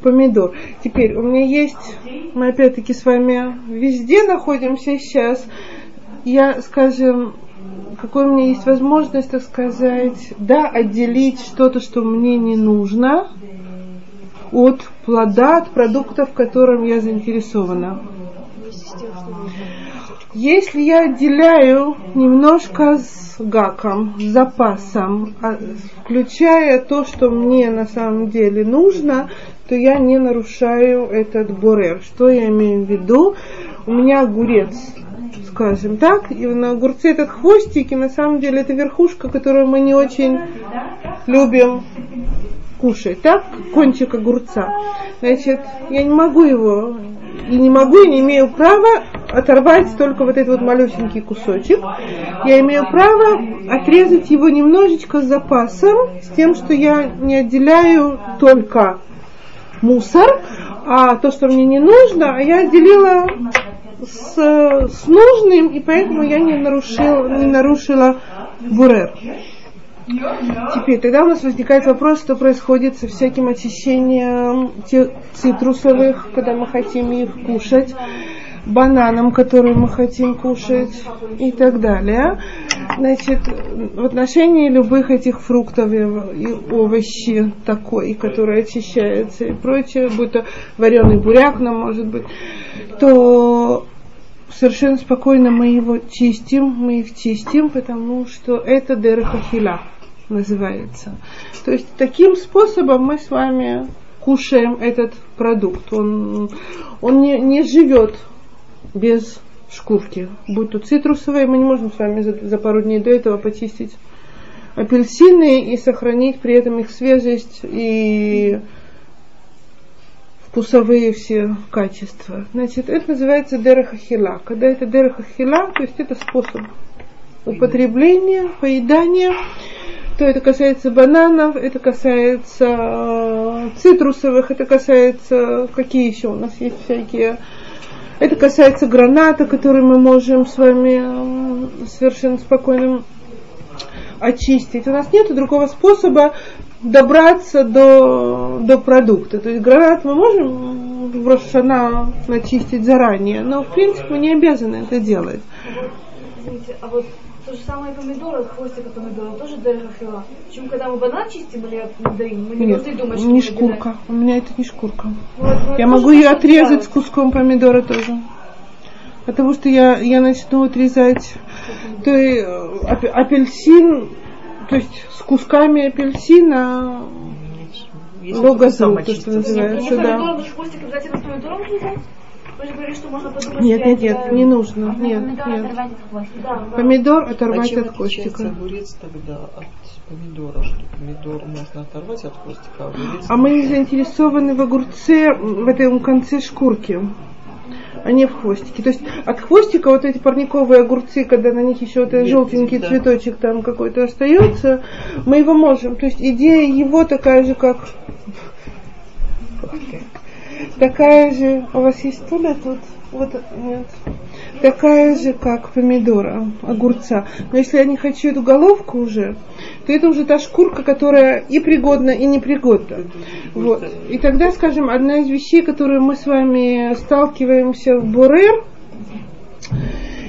помидор. Теперь у меня есть, мы опять-таки с вами везде находимся сейчас. Я, скажем, какой у меня есть возможность, так сказать, да, отделить что-то, что мне не нужно, от плода, от продукта, в котором я заинтересована. Если я отделяю немножко с гаком, с запасом, а, включая то, что мне на самом деле нужно, то я не нарушаю этот борер. Что я имею в виду? У меня огурец, скажем так, и на огурце этот хвостик, и на самом деле это верхушка, которую мы не очень любим кушать, так? Кончик огурца. Значит, я не могу его, и не могу, и не имею права оторвать только вот этот вот малюсенький кусочек. Я имею право отрезать его немножечко с запасом, с тем, что я не отделяю только мусор, а то, что мне не нужно, а я отделила с, с нужным, и поэтому я не нарушила, не нарушила бурер. Теперь, тогда у нас возникает вопрос, что происходит со всяким очищением цитрусовых, когда мы хотим их кушать, бананом, которые мы хотим кушать и так далее. Значит, в отношении любых этих фруктов и овощей такой, которые очищаются и прочее, будь то вареный буряк нам может быть, то совершенно спокойно мы его чистим, мы их чистим, потому что это дерехахила называется. То есть таким способом мы с вами кушаем этот продукт. Он, он не, не живет без шкурки. Будь то цитрусовые, мы не можем с вами за, за пару дней до этого почистить апельсины и сохранить при этом их свежесть и вкусовые все качества. Значит, это называется дерахахила. Когда это дерахахила, то есть это способ употребления, поедания то это касается бананов, это касается э, цитрусовых, это касается, какие еще у нас есть всякие, это касается граната, который мы можем с вами э, совершенно спокойно очистить. У нас нет другого способа добраться до, до продукта. То есть гранат мы можем в Рошана начистить заранее, но в принципе мы не обязаны это делать. Извините, а вот то же самое помидоры, хвостик от помидора тоже дерехафила. Почему, когда мы банан чистим или мандарин, мы не Нет, должны думать, что не мы шкурка. У меня это не шкурка. Вот, вот Я могу ее отрезать делать. с куском помидора тоже. Потому что я, я начну отрезать то и, э, ап- апельсин, то есть с кусками апельсина логозу, то, что называется, Нет, да. помидоры, хвостик обязательно помидором отрезать? Вы же говорили, что можно подумать, Нет, нет, нет, делаю- не нужно. Нет, Помидор нет. оторвать от хвостика. Да, да. Помидор А оторвать чем от отличается хвостика. огурец тогда от помидора? Что помидор можно оторвать от хвостика, а огурец... А мы не заинтересованы в огурце, в этом конце шкурки, а не в хвостике. То есть от хвостика вот эти парниковые огурцы, когда на них еще вот этот желтенький да. цветочек там какой-то остается, мы его можем. То есть идея его такая же, как такая же. У вас есть стулья тут? Вот нет. Такая же, как помидора, огурца. Но если я не хочу эту головку уже, то это уже та шкурка, которая и пригодна, и непригодна. Вот. И тогда, скажем, одна из вещей, которую мы с вами сталкиваемся в Борер,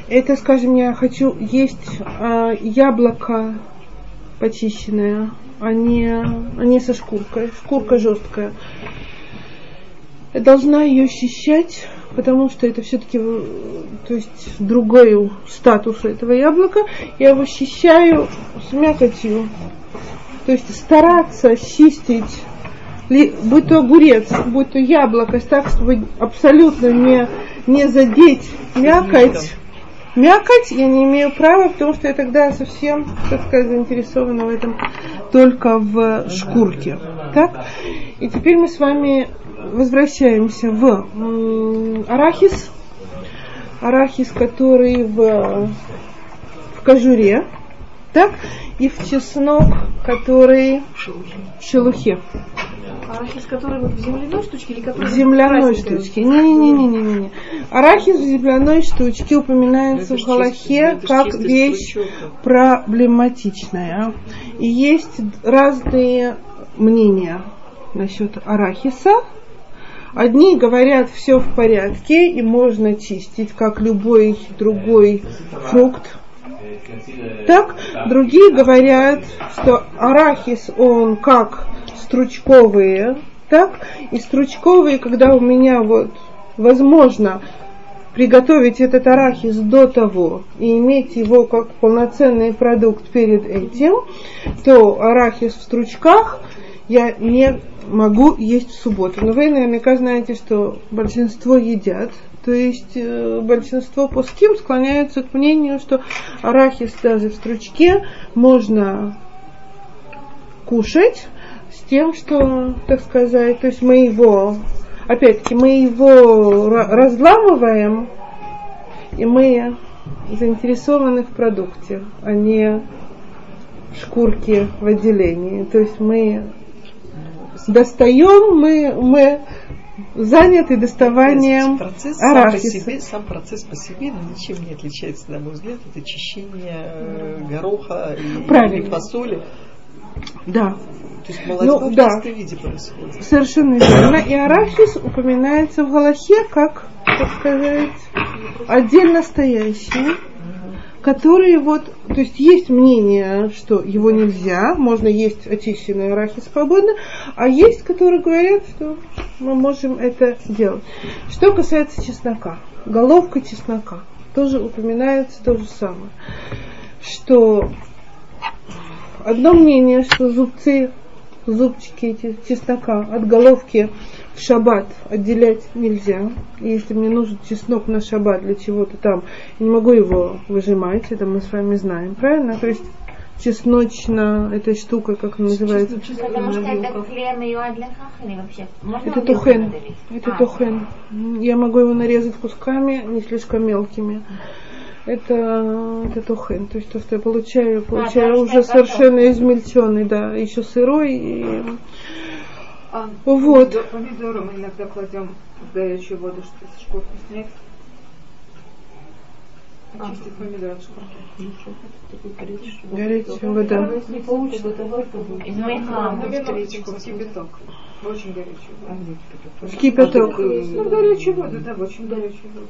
это, скажем, я хочу есть а, яблоко почищенное, а не, а не со шкуркой. Шкурка жесткая. Должна ее очищать, потому что это все-таки то есть другой статус этого яблока. Я его очищаю с мякотью. То есть стараться чистить будь то огурец, будь то яблоко, так, чтобы абсолютно не, не задеть мякоть. Мякоть я не имею права, потому что я тогда совсем, так сказать, заинтересована в этом только в шкурке. Так? И теперь мы с вами возвращаемся в арахис. Арахис, который в, в кожуре. Так? И в чеснок, который в шелухе. Арахис, который вот в земляной штучке или который В земляной штучке. Не-не-не-не-не. Арахис в земляной штучке упоминается Это в Галахе чистый- ж как вещь стручок. проблематичная. И есть разные мнения насчет арахиса. Одни говорят, все в порядке и можно чистить, как любой другой фрукт. Так, другие говорят, что арахис, он как стручковые, так, и стручковые, когда у меня вот возможно приготовить этот арахис до того и иметь его как полноценный продукт перед этим, то арахис в стручках я не могу есть в субботу. Но вы наверняка знаете, что большинство едят. То есть э, большинство пуским склоняются к мнению, что арахис даже в стручке можно кушать с тем, что, так сказать, то есть мы его опять-таки, мы его разламываем, и мы заинтересованы в продукте, а не в шкурке в отделении. То есть мы достаем, мы, мы заняты доставанием процесс арахиса. Сам, по себе, сам процесс по себе ну, ничем не отличается, на мой взгляд, это чищение э, гороха и, Правильно. и фасоли. Да. То есть молодьба Ну, в да. виде происходит. Совершенно верно. И арахис упоминается в Галахе как, так сказать, отдельно стоящий, который вот, то есть есть мнение, что его нельзя, можно есть очищенный арахис свободно, а есть, которые говорят, что мы можем это делать. Что касается чеснока, головка чеснока тоже упоминается то же самое, что одно мнение, что зубцы зубчики эти чеснока от головки шаббат отделять нельзя. И если мне нужен чеснок на шаббат для чего-то там, я не могу его выжимать, это мы с вами знаем, правильно? То есть чесночно, эта штука, как она называется? Потому что это хлеб для хах или вообще? Можно Это тухен. Это А, тухен. Я могу его нарезать кусками, не слишком мелкими. Это, это тухен. То есть то, что я получаю, получаю то, что уже совершенно измельченный, да, еще сырой. И... А Вот. помидор- Помидоры мы иногда кладем в горячую воду, чтобы шкурку снять. Очистить помидор от шкурки. Горячая вода. Не получится, это горько будет. Из минуточку, в кипяток. В очень горячую воду. В кипяток. Ну, горячую воду, да, очень горячую воду.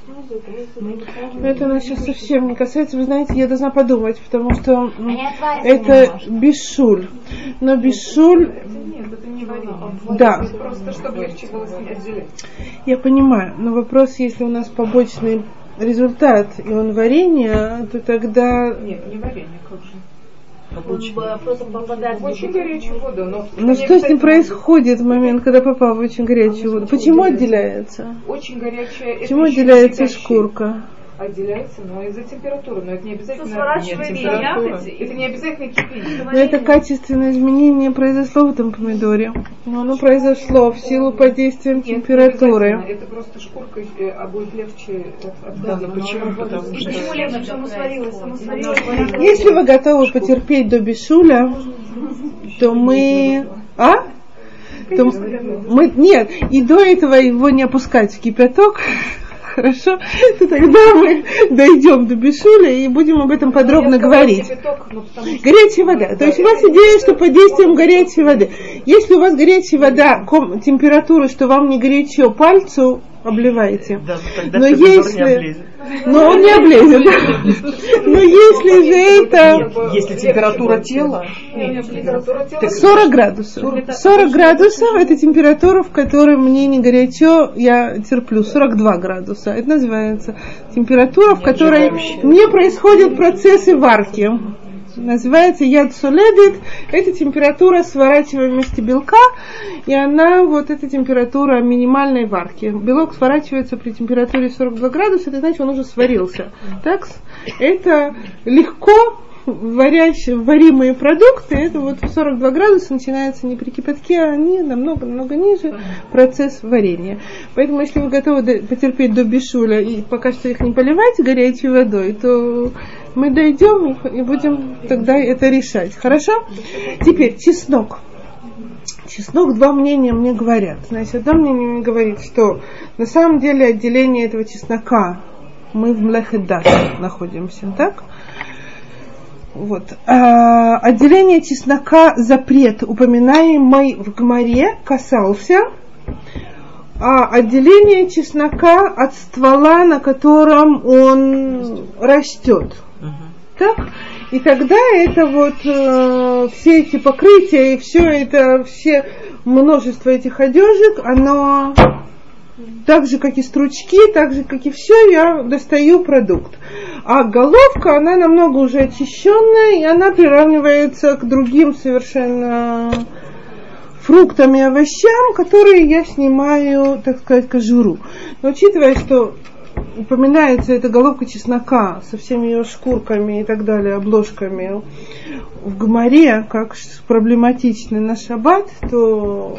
Но это нас сейчас совсем не касается. Вы знаете, я должна подумать, потому что не это бешуль. Но бешуль, нет, это не варенье. да, Просто чтобы легче было с ним отделять. я понимаю. Но вопрос, если у нас побочный результат, и он варенье, то тогда... Нет, не варенье, как же. Просто попадает В очень горячую воду, но... Ну что с ним происходит в момент, когда попал в очень горячую воду? Почему отделяется? Очень горячая... Почему отделяется шкурка? Отделяется, но из-за температуры. Но это не обязательно... Сворачивает Нет, и температура. ягоды. Это не обязательно кипение. Но это качественное изменение произошло в этом помидоре. Но оно произошло в силу под действием температуры. Это просто шкурка, э, а будет легче Да, но почему? Потому что Почему легче, оно сварилось. Если вы готовы потерпеть до бешуля, то мы... А? То мы... Нет, и до этого его не опускать в кипяток. Хорошо? То тогда мы дойдем до бешуля и будем об этом подробно говорить. кипяток, потому что- Горячая вода. То есть у вас идея, что под действием горячей воды. Если у вас горячая вода, ком- температура, что вам не горячо пальцу, обливаете. Да, тогда Но если- не облезет. Но он не облезет. Но если же это Если температура тела, Температура тела 40 градусов. 40 градусов это температура, в которой мне не горячо, я терплю. 42 градуса. Это называется температура, в которой не происходят процессы варки. Называется яд соледит. Это температура сворачиваемости белка. И она, вот эта температура минимальной варки. Белок сворачивается при температуре 42 градуса, это значит, он уже сварился. Так? Это легко варящие, варимые продукты, это вот в 42 градуса начинается не при кипятке, а они намного-намного ниже процесс варенья. Поэтому, если вы готовы потерпеть до бешуля и пока что их не поливать горячей водой, то мы дойдем и- будем тогда это решать. Хорошо? Теперь чеснок. Чеснок два мнения мне говорят. Значит, одно мнение мне говорит, что на самом деле отделение этого чеснока мы в Млехедат находимся, так? Вот. А, отделение чеснока запрет, упоминаемый в Гмаре, касался а отделение чеснока от ствола, на котором он растет. Так? И тогда это вот э, все эти покрытия и все это, все множество этих одежек, оно так же, как и стручки, так же, как и все, я достаю продукт. А головка, она намного уже очищенная, и она приравнивается к другим совершенно фруктам и овощам, которые я снимаю, так сказать, кожуру. Но учитывая, что упоминается эта головка чеснока со всеми ее шкурками и так далее, обложками в Гмаре, как проблематичный на шаббат, то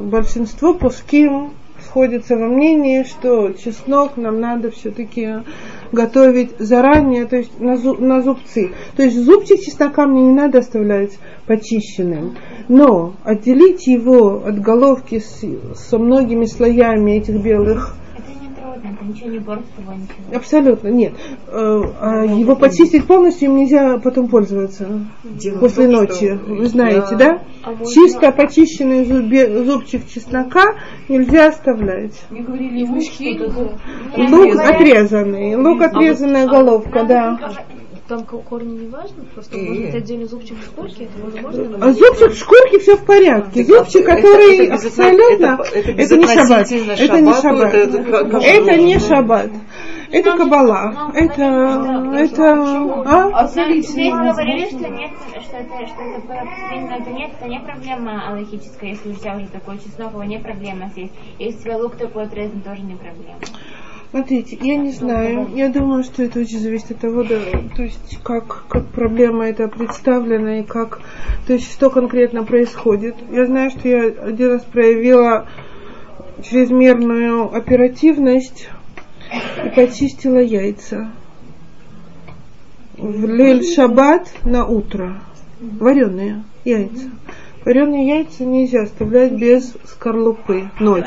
большинство пуским сходится во мнении, что чеснок нам надо все-таки готовить заранее, то есть на, зуб, на зубцы. То есть зубчик чеснока мне не надо оставлять почищенным, но отделить его от головки с, со многими слоями этих белых это ничего не. Абсолютно, нет. Э, а его почистить полностью им нельзя потом пользоваться Дело после том, ночи. что Вы знаете, я- да? А можно- Чисто почищенный зубе- зубчик чеснока нельзя оставлять. Мне говорили, что-то. Лук отрезанный, лук отрезанная головка, да. Там ко- корни не важно, просто Э. может быть отдельный зубчик в шкурке, это возможно. А зубчик в шкурке все в порядке. Зубчик, Это- который это безотно- абсолютно, это- это это не шаббат. Это не шаббат. это- это Это не шаббат. Это кабала. Это, это, а? А здесь говорили, что нет, что это, что это, это нет, это не проблема аллахическая, если у тебя уже такой чеснок, его не проблема съесть. Если у тебя лук такой отрезан, тоже не проблема. Смотрите, я не знаю. Я думаю, что это очень зависит от того, да, то есть как, как проблема это представлена и как, то есть что конкретно происходит. Я знаю, что я один раз проявила чрезмерную оперативность и почистила яйца в лель шаббат на утро. Вареные яйца. Вареные яйца нельзя оставлять без скорлупы ночь.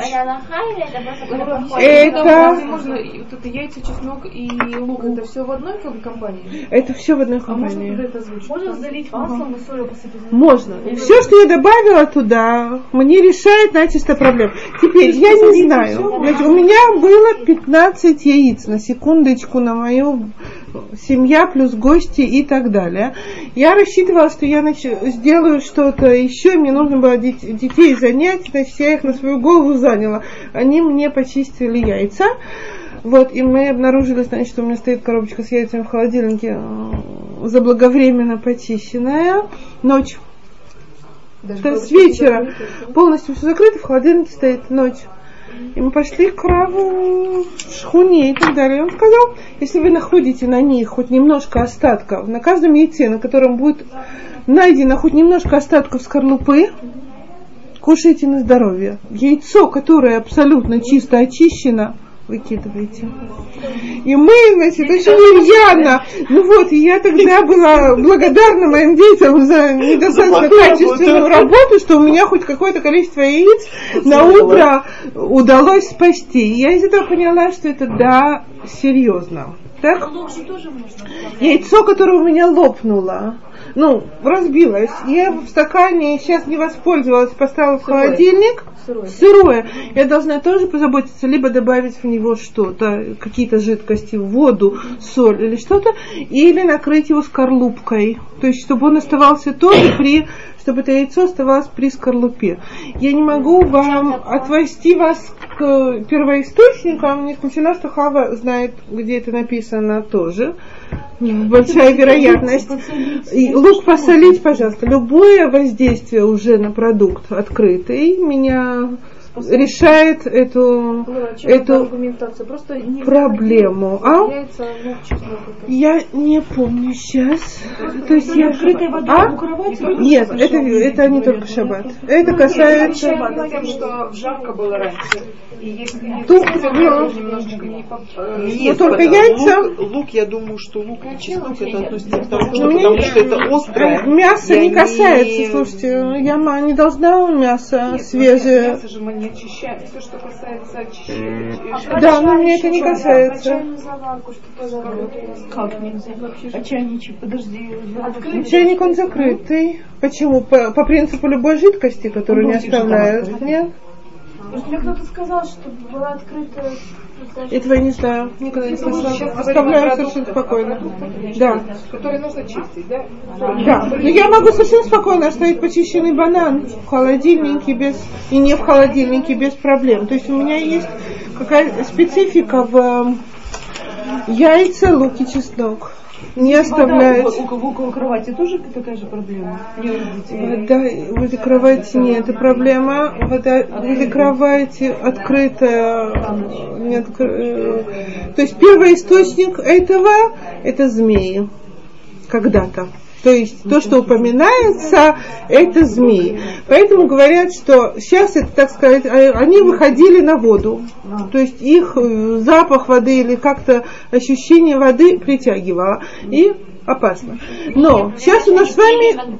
Это Можно вот это яйца, чеснок и лук, это все в одной компании? Это все в одной А можно компании. это озвучить? Можно залить маслом и солью посыпать? Можно. Все, что я добавила туда, мне решает начисто проблем. Теперь, я не знаю. Значит, у меня было 15 яиц, на секундочку, на мою семья плюс гости и так далее. Я рассчитывала, что я нач- сделаю что-то еще, мне нужно было дет- детей занять, значит, я их на свою голову заняла. Они мне почистили яйца. Вот, и мы обнаружили, значит, что у меня стоит коробочка с яйцами в холодильнике, заблаговременно почищенная. Ночь. То с вечера полностью все закрыто, в холодильнике стоит ночь. И мы пошли к Раву Шхуне и так далее. И он сказал, если вы находите на них хоть немножко остатков, на каждом яйце, на котором будет найдено хоть немножко остатков скорлупы, кушайте на здоровье. Яйцо, которое абсолютно чисто очищено, выкидывайте. И мы, значит, очень рьяно. Ну вот, и я тогда была благодарна моим детям за недостаточно качественную работу, что у меня хоть какое-то количество яиц на утро удалось спасти. И я из этого поняла, что это да, серьезно. Так? Яйцо, которое у меня лопнуло, ну, разбилось. Я в стакане сейчас не воспользовалась, поставила в холодильник. Сырое. Я должна тоже позаботиться, либо добавить в него что-то, какие-то жидкости, воду, соль или что-то, или накрыть его скорлупкой. То есть, чтобы он оставался тоже при, чтобы это яйцо оставалось при скорлупе. Я не могу вам отвести вас к первоисточникам, не исключено, что Хава знает, где это написано тоже. Большая вероятность. И лук посолить, пожалуйста. Любое воздействие уже на продукт открытый меня решает эту, эту аргументация? Просто не проблему. А? яйца, это. Я не помню сейчас. То есть я... Открытая вода А? у кровати. Нет, это, это не только шаббат. Это касается... С тем, что жарко было раньше. И если Тут, немножечко не поп- э, Нет, только яйца. Лук, лук, я думаю, что лук и чеснок это относится к тому, Ну, что, потому что это острое. Мясо не касается, слушайте, я ма- не должна мясо Нет, свежее. Мясо же мы не очищаем. Все, что касается очищения. Да, но мне это не касается. Как нельзя? А чайничек, подожди. Чайник он закрытый. Почему? По, по принципу любой жидкости, которую не Носик же там оставляют. Нет? Мне кто-то сказал, что была открыта Этого я не знаю, никогда не слышала. Оставляю совершенно спокойно. Да, которые нужно чистить, да? да. Но я могу совершенно спокойно оставить почищенный банан в холодильнике без и не в холодильнике без проблем. То есть у меня есть какая специфика в эм, яйца, лук и чеснок. Не оставлять. Вода около, около кровати тоже такая же проблема? Не родителей. Вода возле кровати нет, это проблема. Вода возле кровати открытая. Не откры- э, То есть первый источник этого это змеи. Когда-то. То есть то, что упоминается, это змеи. Поэтому говорят, что сейчас это, так сказать, э, они выходили на воду. То есть их э, запах воды или как-то ощущение воды притягивало. И опасно. Но сейчас у нас с вами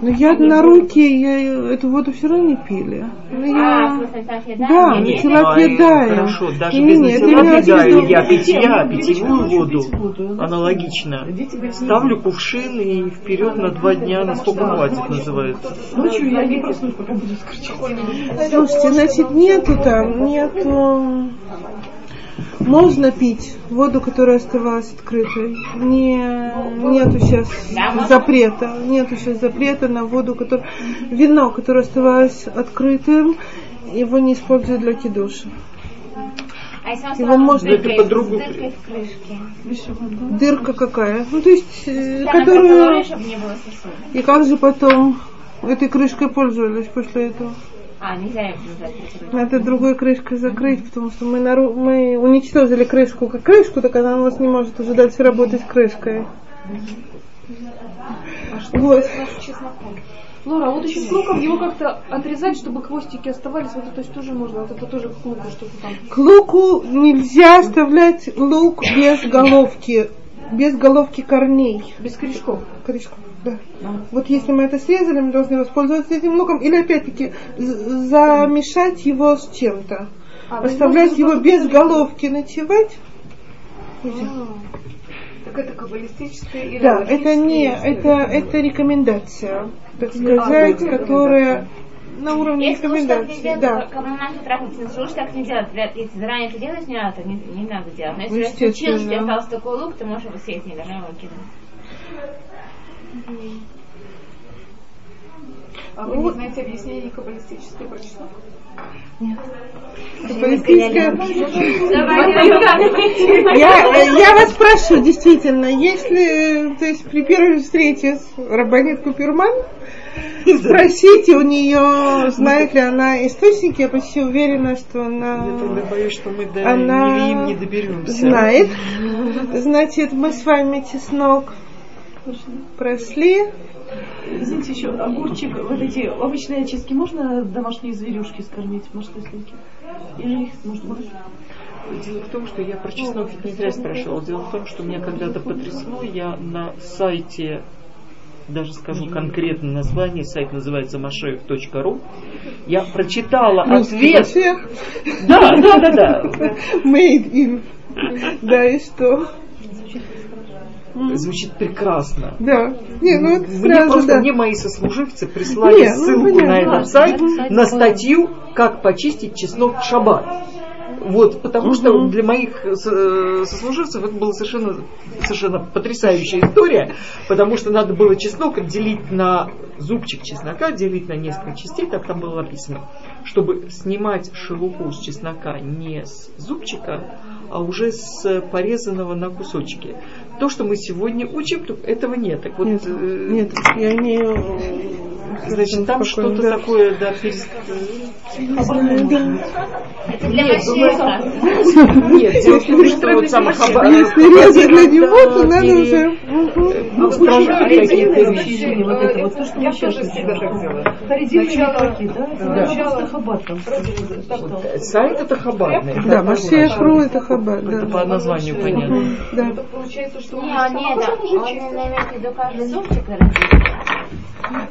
Яд. Ну, я на руки, я эту воду все равно не пили. Ну, А, я... съедаем? Да, Не, не, начала ну, а, пьедая. Хорошо, даже Не, без не, это начала имеется в пьедаю, виду- я питья, питьевую воду, аналогично. Ставлю кувшин и вперед на два дня, насколько хватит, называется. Ночью я не проснусь, пока буду скричать. Слушайте, значит, нету там, нету... Можно пить воду, которая оставалась открытой. Не, нету сейчас запрета. Нету сейчас запрета на воду, которая... Вино, которое оставалось открытым, его не используют для кидуша. Его можно- Это в крышке? Дырка какая? Ну, то есть, э, Там которую... И как же потом этой крышкой пользовались после этого? А, нельзя ее. Надо другой крышкой закрыть, потому что мы, нару... мы уничтожили крышку как крышку, так она у нас не может уже дальше работать крышкой. Вот. Лора, а вот еще с луком его как-то отрезать, чтобы хвостики оставались, вот это тоже можно, вот это тоже к луку что-то там. К луку нельзя оставлять лук без головки, без головки корней. Без корешков. Корешков, да. Вот если мы это срезали, мы должны воспользоваться этим луком или опять-таки замешать его с чем-то. А, Оставлять его без головки ночевать нельзя. Так это каббалистическое или Да, это не, это, это рекомендация, так сказать, это которая на уровне Если не рекомендации, делать, да. то кому нам тут трахаться, лучше так не делать. Если заранее это делать не надо, то не, не надо делать. Но если Ну, раз случилось, что у тебя естественно. остался такой лук, ты можешь его съесть, не должна его кинуть. А вы не знаете объяснение каббалистическое про чеснок? Каббалистическая- Я, я вас прошу, действительно, если, то есть при первой встрече с Рабанит Куперман, спросите у нее, знает ли она источники, я почти уверена, что Я тогда она боюсь, что мы до Она не доберемся. знает. Значит, мы с вами чеснок прошли. Извините, еще огурчик, вот эти овощные очистки можно домашние зверюшки скормить, может, если Или их может быть? Дело в том, что я про чеснок не зря спрашивала. Дело в том, что меня когда-то потрясло, я на сайте, даже скажу конкретно название, сайт называется mashev.ru, я прочитала Русский ответ. Да, да, да, да. Made in. Да, и что? Звучит прекрасно. Да. Не, ну это Мне сразу, просто да. мне мои сослуживцы прислали Не, ну, ссылку на понятно. этот сайт, на статью «Как почистить чеснок в шаббат». Вот, потому что для моих э, сослуживцев это была совершенно, совершенно потрясающая история, потому что надо было чеснок делить на зубчик чеснока, делить на несколько частей, так там было написано, чтобы снимать шелуху с чеснока не с зубчика, а уже с порезанного на кусочки. То, что мы сегодня учим, то этого нет. Так вот, Нет, э, нет, я имею... Значит, там что-то такое, да, перес- Это для Нет. Нет, дело в том, что вот сам. Если для него, то когда надо пере- уже... Мгм. Ну, стражи какие-то вещи. Вот это вот то, что Я мы сейчас тоже всегда так делаю. Харидимы Сначала- да? Там. Сайт это хабарный. Да, Машех Ру это хабад, Это по названию понятно. Да. Это получается, что Не, он не, сама да, тоже он имеет в виду каждый зубчик.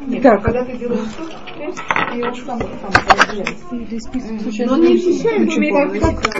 Нет, Так. когда ты делаешь суп, и он сам сам разделяется. Но не ощущаем, что